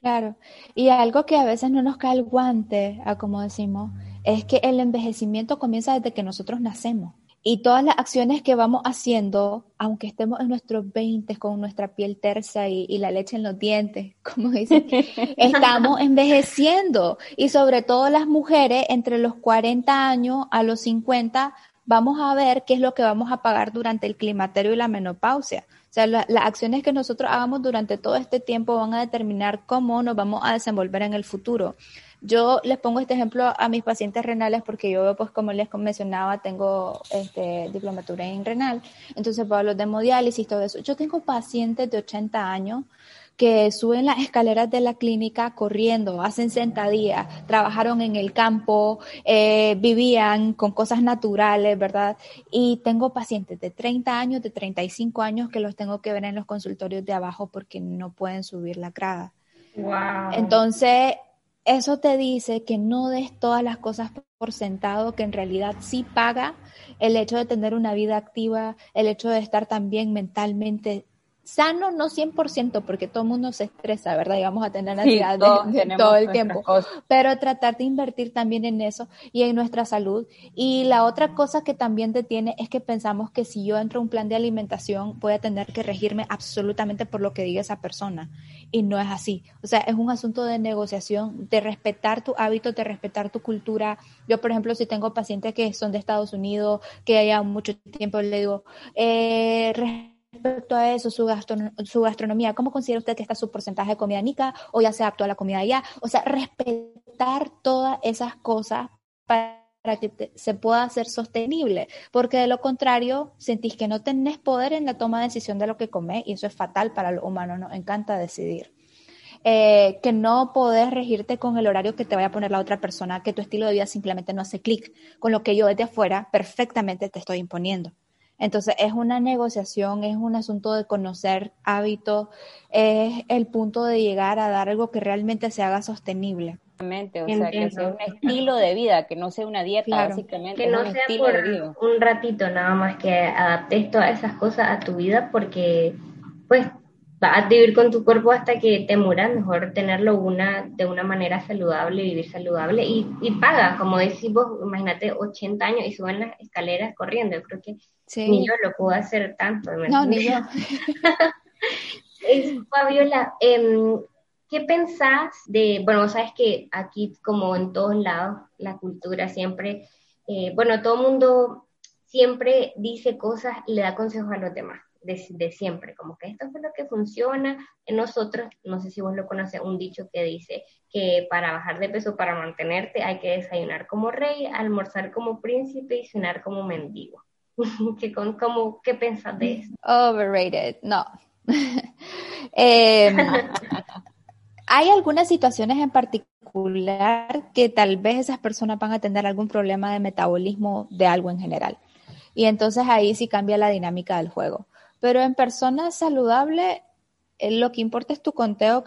Claro, y algo que a veces no nos cae el guante, a como decimos, es que el envejecimiento comienza desde que nosotros nacemos. Y todas las acciones que vamos haciendo, aunque estemos en nuestros 20 con nuestra piel tersa y, la leche en los dientes, como dicen, estamos envejeciendo. Y sobre todo las mujeres entre los 40 años a los 50, vamos a ver qué es lo que vamos a pagar durante el climaterio y la menopausia. O sea, las acciones que nosotros hagamos durante todo este tiempo van a determinar cómo nos vamos a desenvolver en el futuro. Yo les pongo este ejemplo a mis pacientes renales porque yo, pues como les mencionaba, tengo este, diplomatura en renal, entonces puedo hablar de hemodiálisis, todo eso. Yo tengo pacientes de 80 años que suben las escaleras de la clínica corriendo, hacen sentadillas, trabajaron en el campo, eh, vivían con cosas naturales, ¿verdad? Y tengo pacientes de 30 años, de 35 años que los tengo que ver en los consultorios de abajo porque no pueden subir la grada. Wow. Entonces, eso te dice que no des todas las cosas por sentado, que en realidad sí paga el hecho de tener una vida activa, el hecho de estar también mentalmente Sano no 100% porque todo el mundo se estresa, ¿verdad? Y vamos a tener ansiedad todo el tiempo. Pero tratar de invertir también en eso y en nuestra salud. Y la otra cosa que también detiene es que pensamos que si yo entro a un plan de alimentación voy a tener que regirme absolutamente por lo que diga esa persona. Y no es así. O sea, es un asunto de negociación, de respetar tu hábito, de respetar tu cultura. Yo, por ejemplo, si tengo pacientes que son de Estados Unidos, que haya mucho tiempo, le digo, eh, respecto a eso, su, su gastronomía, ¿cómo considera usted que está su porcentaje de comida nica o ya se adaptó a la comida allá? O sea, respetar todas esas cosas para que se pueda hacer sostenible, porque de lo contrario sentís que no tenés poder en la toma de decisión de lo que comés y eso es fatal para los humanos, nos encanta decidir. Eh, que no podés regirte con el horario que te vaya a poner la otra persona, que tu estilo de vida simplemente no hace clic con lo que yo desde afuera perfectamente te estoy imponiendo. Entonces es una negociación, es un asunto de conocer hábitos, es el punto de llegar a dar algo que realmente se haga sostenible. O sea, que sea un estilo de vida, que no sea una dieta, básicamente. Que no sea por un ratito nada más, que adaptes todas esas cosas a tu vida, porque pues vas a vivir con tu cuerpo hasta que te muras, mejor tenerlo una, de una manera saludable, vivir saludable y, y paga, como decís vos, imagínate 80 años y suben las escaleras corriendo, yo creo que ni yo lo puedo hacer tanto. No, ni yo. Fabiola, eh, ¿qué pensás de, bueno, sabes que aquí como en todos lados, la cultura siempre, eh, bueno, todo el mundo siempre dice cosas y le da consejos a los demás de, siempre, como que esto es lo que funciona en nosotros, no sé si vos lo conoces, un dicho que dice que para bajar de peso, para mantenerte, hay que desayunar como rey, almorzar como príncipe y cenar como mendigo. ¿Qué, con, cómo, ¿Qué de eso? Overrated, no. Em, hay algunas situaciones en particular que tal vez esas personas van a tener algún problema de metabolismo de algo en general. Y entonces ahí sí cambia la dinámica del juego. Pero en personas saludables, eh, lo que importa es tu conteo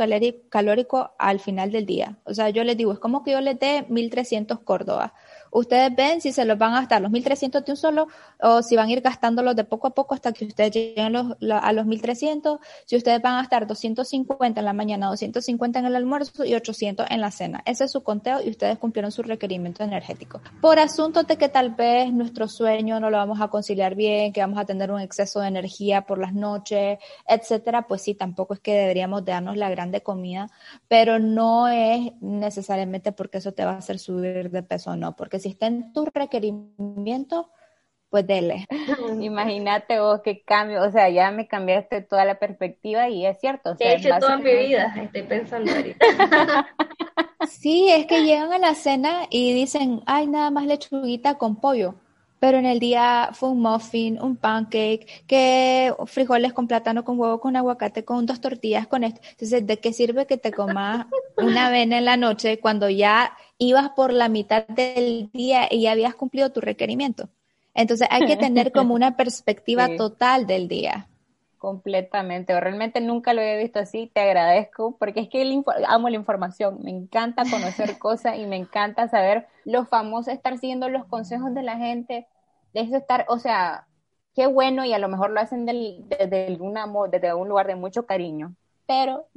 calórico al final del día. O sea, yo les digo, es como que yo les dé 1300 Córdoba ustedes ven si se los van a gastar los 1.300 de un solo o si van a ir gastándolos de poco a poco hasta que ustedes lleguen a los 1.300, si ustedes van a gastar 250 en la mañana, 250 en el almuerzo y 800 en la cena. Ese es su conteo y ustedes cumplieron su requerimiento energético. Por asunto de que tal vez nuestro sueño no lo vamos a conciliar bien, que vamos a tener un exceso de energía por las noches, etcétera, pues sí, tampoco es que deberíamos darnos la grande comida, pero no es necesariamente porque eso te va a hacer subir de peso, no, porque si está en tus requerimientos, pues dele. Imagínate vos qué cambio, o sea, ya me cambiaste toda la perspectiva y es cierto. O he hecho toda mi vida, estoy pensando ahorita. sí, es que llegan a la cena y dicen, ay, nada más lechuguita con pollo pero en el día fue un muffin, un pancake, que frijoles con plátano, con huevo, con aguacate, con dos tortillas, con esto. Entonces, ¿de qué sirve que te comas una avena en la noche cuando ya ibas por la mitad del día y ya habías cumplido tu requerimiento? Entonces, hay que tener como una perspectiva total del día. Completamente, realmente nunca lo había visto así, te agradezco, porque es que amo la información, me encanta conocer cosas y me encanta saber lo famoso, estar siguiendo los consejos de la gente, de eso estar, o sea, qué bueno y a lo mejor lo hacen desde, amor, desde algún lugar de mucho cariño, pero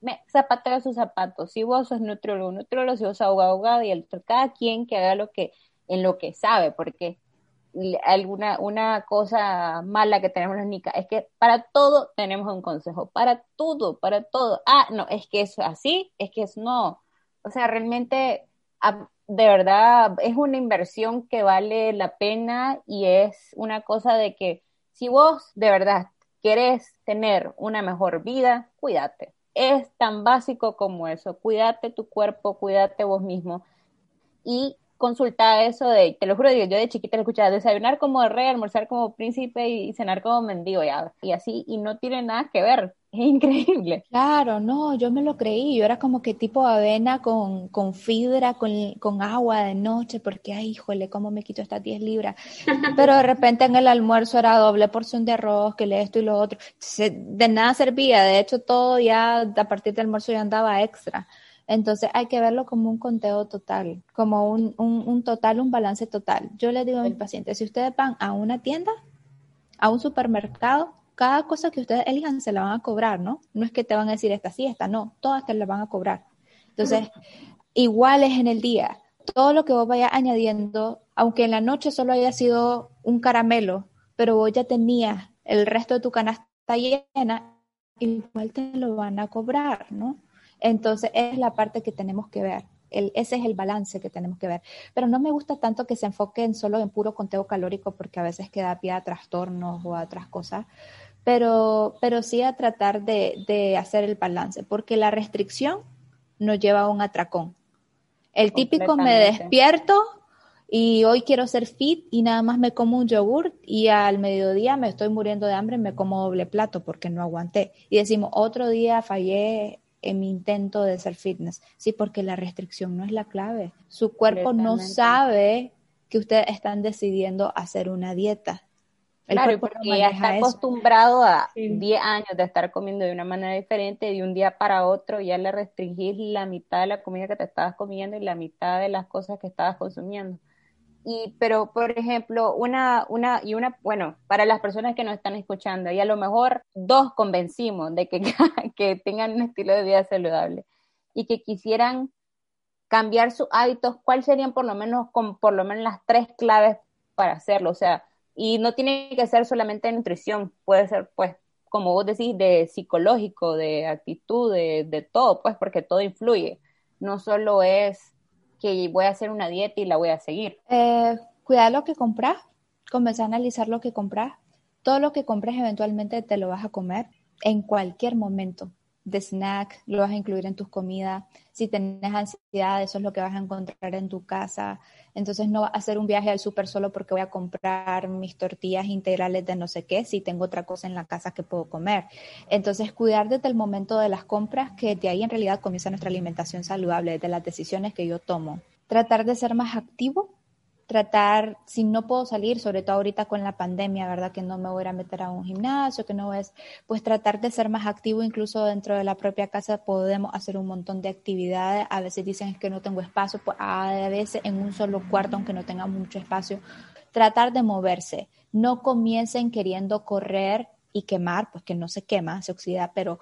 me zapateo sus zapatos, si vos sos nutriólogo, nutriólogo, si vos sos abogado, y el, cada quien que haga lo que, en lo que sabe, porque alguna una cosa mala que tenemos los nicas es que para todo tenemos un consejo, para todo, para todo. Ah, no, es que es así, es que es no. O sea, realmente de verdad es una inversión que vale la pena y es una cosa de que si vos de verdad querés tener una mejor vida, cuídate. Es tan básico como eso, cuídate tu cuerpo, cuídate vos mismo. Y consulta eso de, te lo juro, yo de chiquita le escuchaba desayunar como rey, almorzar como príncipe y cenar como mendigo, y así, y no tiene nada que ver, es increíble. Claro, no, yo me lo creí, yo era como que tipo avena con, con fibra, con, con agua de noche, porque, ay, híjole, ¿cómo me quito estas 10 libras? Pero de repente en el almuerzo era doble porción de arroz, que le esto y lo otro, de nada servía, de hecho todo ya, a partir del almuerzo ya andaba extra. Entonces hay que verlo como un conteo total, como un, un, total, un balance total. Yo les digo a mis pacientes, si ustedes van a una tienda, a un supermercado, cada cosa que ustedes elijan se la van a cobrar, ¿no? No es que te van a decir esta sí, esta no, todas te la van a cobrar. Entonces, igual es en el día. Todo lo que vos vayas añadiendo, aunque en la noche solo haya sido un caramelo, pero vos ya tenías el resto de tu canasta llena, igual te lo van a cobrar, ¿no? Entonces, es la parte que tenemos que ver. Ese es el balance que tenemos que ver. Pero no me gusta tanto que se enfoquen solo en puro conteo calórico porque a veces queda pie a trastornos o a otras cosas, pero, pero sí a tratar de, de hacer el balance, porque la restricción nos lleva a un atracón. El típico me despierto y hoy quiero ser fit y nada más me como un yogur y al mediodía me estoy muriendo de hambre, me como doble plato porque no aguanté. Y decimos, otro día fallé en mi intento de ser fitness. Sí, porque la restricción no es la clave. Su cuerpo no sabe que ustedes están decidiendo hacer una dieta. El claro, porque ya está acostumbrado a 10 años de estar comiendo de una manera diferente, de un día para otro ya le restringís la mitad de la comida que te estabas comiendo y la mitad de las cosas que estabas consumiendo. Y, pero, por ejemplo, una, una, y una, bueno, para las personas que nos están escuchando, y a lo mejor dos convencimos de que, que tengan un estilo de vida saludable y que quisieran cambiar sus hábitos, ¿cuáles serían por lo menos, con, por lo menos las tres claves para hacerlo? O sea, y no tiene que ser solamente nutrición, puede ser, pues, como vos decís, de psicológico, de actitud, de, de todo, pues, porque todo influye. No solo es que voy a hacer una dieta y la voy a seguir? Eh, cuidar lo que compras, comenzar a analizar lo que compras. Todo lo que compres eventualmente te lo vas a comer en cualquier momento de snack, lo vas a incluir en tus comidas. Si tenés ansiedad, eso es lo que vas a encontrar en tu casa. Entonces no a hacer un viaje al súper solo porque voy a comprar mis tortillas integrales de no sé qué, si tengo otra cosa en la casa que puedo comer. Entonces cuidar desde el momento de las compras, que de ahí en realidad comienza nuestra alimentación saludable, desde las decisiones que yo tomo. Tratar de ser más activo tratar, si no puedo salir, sobre todo ahorita con la pandemia, ¿verdad? Que no me voy a meter a un gimnasio, que no es, pues tratar de ser más activo incluso dentro de la propia casa podemos hacer un montón de actividades. A veces dicen que no tengo espacio, pues a veces en un solo cuarto, aunque no tenga mucho espacio, tratar de moverse. No comiencen queriendo correr y quemar, pues que no se quema, se oxida, pero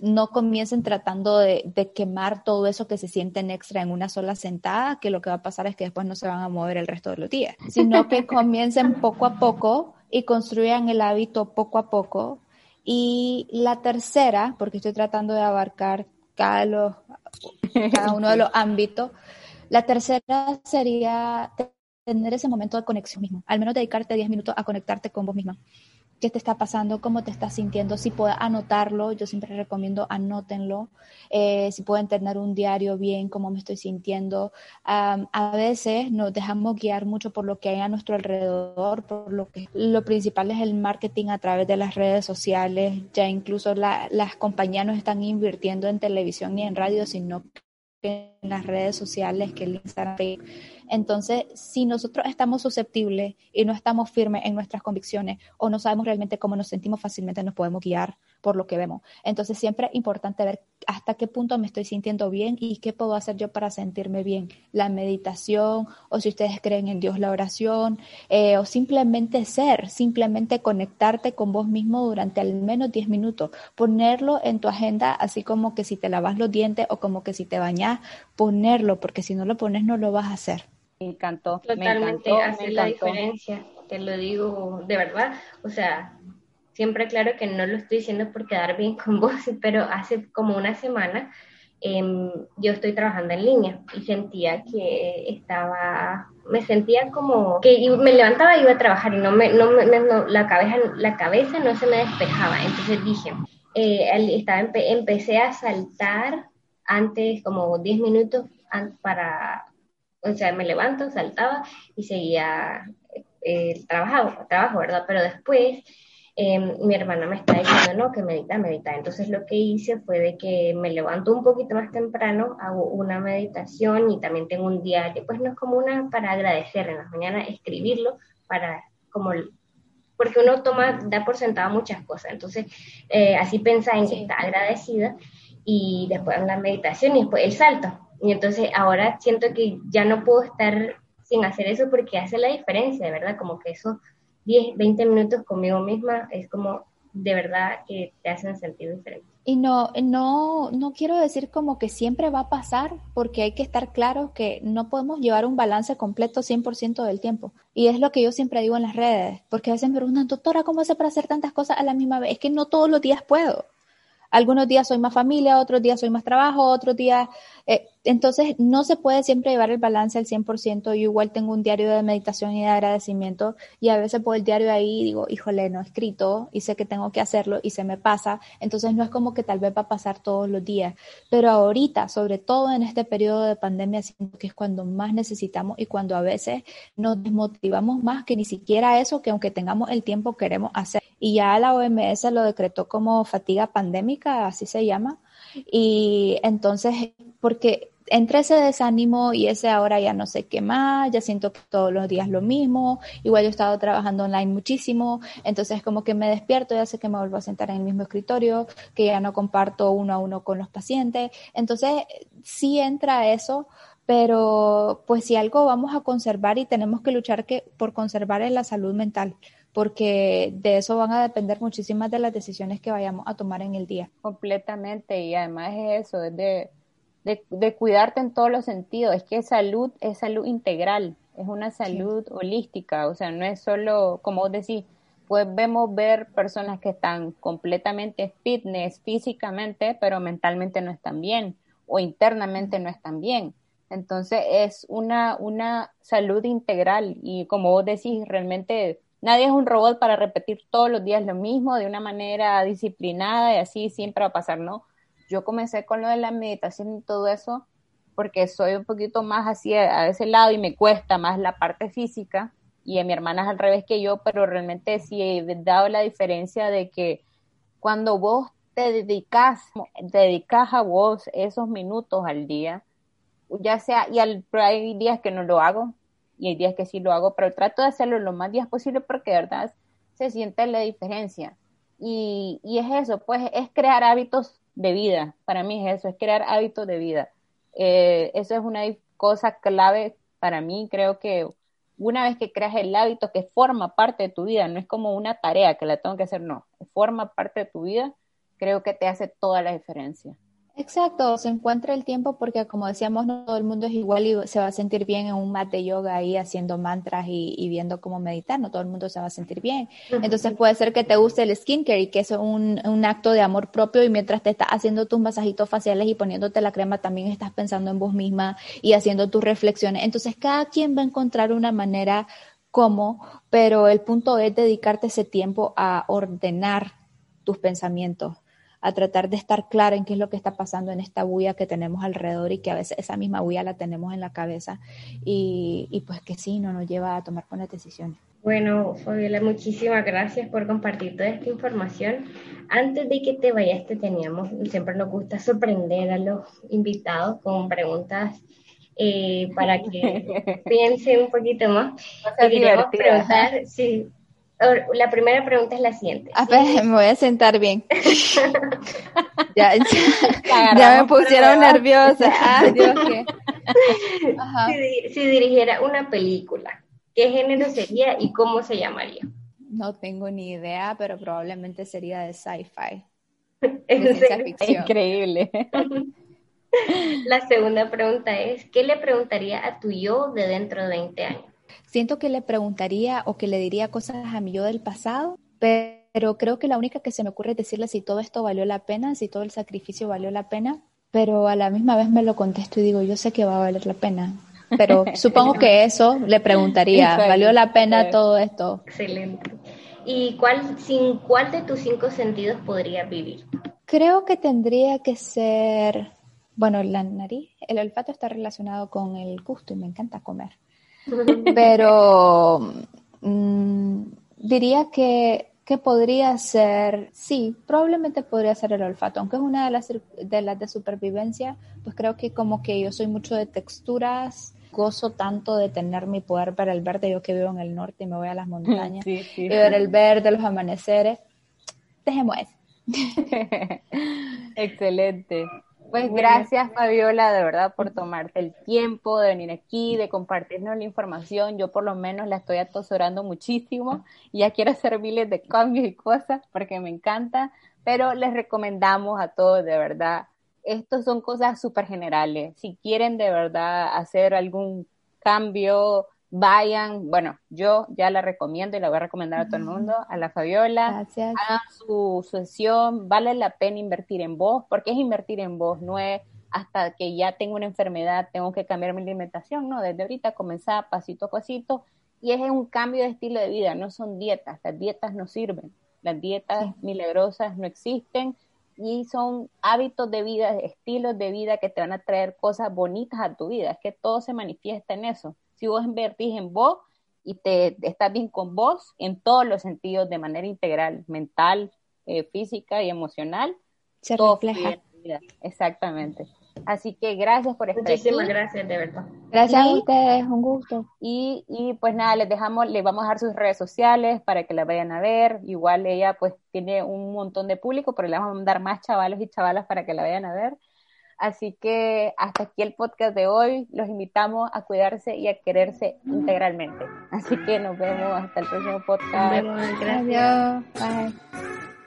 no comiencen tratando de, quemar todo eso que se sienten extra en una sola sentada, que lo que va a pasar es que después no se van a mover el resto de los días, sino que comiencen poco a poco y construyan el hábito poco a poco. Y la tercera, porque estoy tratando de abarcar cada, cada uno de los ámbitos, la tercera sería tener ese momento de conexión mismo, al menos dedicarte 10 minutos a conectarte con vos misma qué te está pasando, cómo te estás sintiendo, si puedes anotarlo, yo siempre recomiendo anótenlo, eh, si pueden tener un diario bien, cómo me estoy sintiendo. a veces nos dejamos guiar mucho por lo que hay a nuestro alrededor, por lo que lo principal es el marketing a través de las redes sociales, ya incluso las compañías no están invirtiendo en televisión ni en radio, sino que en las redes sociales, que el Instagram, entonces, si nosotros estamos susceptibles y no estamos firmes en nuestras convicciones o no sabemos realmente cómo nos sentimos, fácilmente nos podemos guiar por lo que vemos. Entonces, siempre es importante ver hasta qué punto me estoy sintiendo bien y qué puedo hacer yo para sentirme bien. La meditación, o si ustedes creen en Dios, la oración, eh, o simplemente ser, simplemente conectarte con vos mismo durante al menos 10 minutos. Ponerlo en tu agenda, así como que si te lavas los dientes o como que si te bañas, ponerlo, porque si no lo pones no lo vas a hacer. Me encantó. Totalmente hace la diferencia, te lo digo de verdad. O sea, siempre claro que no lo estoy diciendo por quedar bien con vos, pero hace como una semana em, yo estoy trabajando en línea y sentía que estaba, me sentía como que me levantaba y iba a trabajar y no me, no, la, cabeza, la cabeza no se me despejaba. Entonces dije, eh, estaba, empecé a saltar antes como 10 minutos para o sea, me levanto, saltaba y seguía el eh, trabajo, trabajo, ¿verdad? Pero después em, mi hermana me está diciendo, no, que medita, medita. Entonces lo que hice fue de que me levanto un poquito más temprano, hago una meditación y también tengo un diario, pues no es como una para agradecer en las mañanas, escribirlo para como porque uno toma, da por sentado muchas cosas. Entonces, eh, así pensa en que está agradecida y después la meditación y después el salto. Y entonces ahora siento que ya no puedo estar sin hacer eso porque hace la diferencia, de verdad, como que esos 10, 20 minutos conmigo misma es como de verdad que te hacen sentir diferente. Y no, no, no quiero decir como que siempre va a pasar, porque hay que estar claro que no podemos llevar un balance completo 100% del tiempo. Y es lo que yo siempre digo en las redes, porque a veces me preguntan, doctora, ¿cómo hace para hacer tantas cosas a la misma vez? Es que no todos los días puedo. Algunos días soy más familia, otros días soy más trabajo, otros días... Eh, entonces, no se puede siempre llevar el balance al 100%. Yo igual tengo un diario de meditación y de agradecimiento y a veces por el diario ahí digo, híjole, no he escrito y sé que tengo que hacerlo y se me pasa. Entonces, no es como que tal vez va a pasar todos los días. Pero ahorita, sobre todo en este periodo de pandemia, siento que es cuando más necesitamos y cuando a veces nos desmotivamos más que ni siquiera eso que aunque tengamos el tiempo queremos hacer. Y ya la OMS lo decretó como fatiga pandémica, así se llama. Y entonces, porque entre ese desánimo y ese ahora ya no sé qué más, ya siento que todos los días lo mismo, igual yo he estado trabajando online muchísimo, entonces como que me despierto, ya sé que me vuelvo a sentar en el mismo escritorio, que ya no comparto uno a uno con los pacientes, entonces sí entra eso, pero pues si algo vamos a conservar y tenemos que luchar que, por conservar es la salud mental porque de eso van a depender muchísimas de las decisiones que vayamos a tomar en el día. Completamente, y además es eso, es de, de, cuidarte en todos los sentidos, es que salud es salud integral, es una salud holística, o sea, no es solo, como vos decís, pues vemos ver personas que están completamente fitness físicamente, pero mentalmente no están bien, o internamente no están bien. Entonces es una, una salud integral. Y como vos decís, realmente Nadie es un robot para repetir todos los días lo mismo de una manera disciplinada y así siempre va a pasar, ¿no? Yo comencé con lo de la meditación y todo eso porque soy un poquito más así a ese lado y me cuesta más la parte física y a mi hermana es al revés que yo, pero realmente sí he dado la diferencia de que cuando vos te dedicas, dedicas a vos esos minutos al día, ya sea, y al, hay días que no lo hago, y hay días que sí lo hago, pero trato de hacerlo lo más días posible porque de verdad se siente la diferencia. Y, y, es eso, pues es crear hábitos de vida. Para mí es eso, es crear hábitos de vida. Eh, eso es una cosa clave para mí. Creo que una vez que creas el hábito que forma parte de tu vida, no es como una tarea que la tengo que hacer, no, forma parte de tu vida, creo que te hace toda la diferencia. Exacto, se encuentra el tiempo porque como decíamos, no todo el mundo es igual y se va a sentir bien en un mat de yoga ahí haciendo mantras y, viendo cómo meditar, no todo el mundo se va a sentir bien. Entonces puede ser que te guste el skincare y que es un, un acto de amor propio y mientras te estás haciendo tus masajitos faciales y poniéndote la crema también estás pensando en vos misma y haciendo tus reflexiones. Entonces cada quien va a encontrar una manera como, pero el punto es dedicarte ese tiempo a ordenar tus pensamientos a tratar de estar clara en qué es lo que está pasando en esta bulla que tenemos alrededor y que a veces esa misma bulla la tenemos en la cabeza y, y pues que sí, no nos lleva a tomar buenas decisiones. Bueno, Fabiola, muchísimas gracias por compartir toda esta información. Antes de que te vayas, te teníamos, siempre nos gusta sorprender a los invitados con preguntas eh, para que piensen un poquito más. Te queríamos preguntar, sí, la primera pregunta es la siguiente. A ver, me voy a sentar bien. ya, me pusieron nerviosa. Ah, Dios, ¿qué? Si, dirigiera una película, ¿qué género sería y cómo se llamaría? No tengo ni idea, pero probablemente sería de sci-fi. Increíble. La segunda pregunta es, ¿qué le preguntaría a tu yo de dentro de 20 años? Siento que le preguntaría o que le diría cosas a mi yo del pasado, pero creo que la única que se me ocurre es decirle si todo esto valió la pena, si todo el sacrificio valió la pena, pero a la misma vez me lo contesto y digo, yo sé que va a valer la pena. Pero supongo que eso le preguntaría, ¿valió la pena todo esto? Excelente. ¿Y cuál, sin cuál de tus cinco sentidos podrías vivir? Creo que tendría que ser, bueno, la nariz, el olfato está relacionado con el gusto y me encanta comer. Pero mm, diría que, podría ser, sí, probablemente podría ser el olfato, aunque es una de las, de las de supervivencia, pues creo que como que yo soy mucho de texturas, gozo tanto de tener mi poder para el verde, yo que vivo en el norte y me voy a las montañas, y ver el verde, los amaneceres, dejemos eso. Excelente. Pues gracias Fabiola, de verdad, por tomarte el tiempo de venir aquí, de compartirnos la información. Yo por lo menos la estoy atosorando muchísimo y ya quiero hacer miles de cambios y cosas porque me encanta, pero les recomendamos a todos, de verdad, estos son cosas súper generales. Si quieren de verdad hacer algún cambio, vayan, bueno, yo ya la recomiendo y la voy a recomendar a todo el mundo, a la Fabiola, Gracias. hagan su sesión, vale la pena invertir en vos, porque es invertir en vos, no es hasta que ya tengo una enfermedad, tengo que cambiar mi alimentación, no, desde ahorita comenzar pasito a pasito, y es un cambio de estilo de vida, no son dietas, las dietas no sirven, las dietas Sí. milagrosas no existen, y son hábitos de vida, estilos de vida que te van a traer cosas bonitas a tu vida. Es que todo se manifiesta en eso. Si vos invertís en vos y te estás bien con vos en todos los sentidos, de manera integral, mental, eh, física y emocional, Se todo refleja. vida. Exactamente. Así que gracias por estar Muchísimas aquí. gracias, de verdad. Gracias a Y- ustedes, un gusto. Y, y pues nada, les dejamos, les vamos a dejar sus redes sociales para que la vayan a ver. Igual ella pues tiene un montón de público, pero le vamos a mandar más chavalos y chavalas para que la vayan a ver. Así que hasta aquí el podcast de hoy. Los invitamos a cuidarse y a quererse integralmente. Así que nos vemos hasta el próximo podcast. Nos vemos, gracias. Adiós. Bye.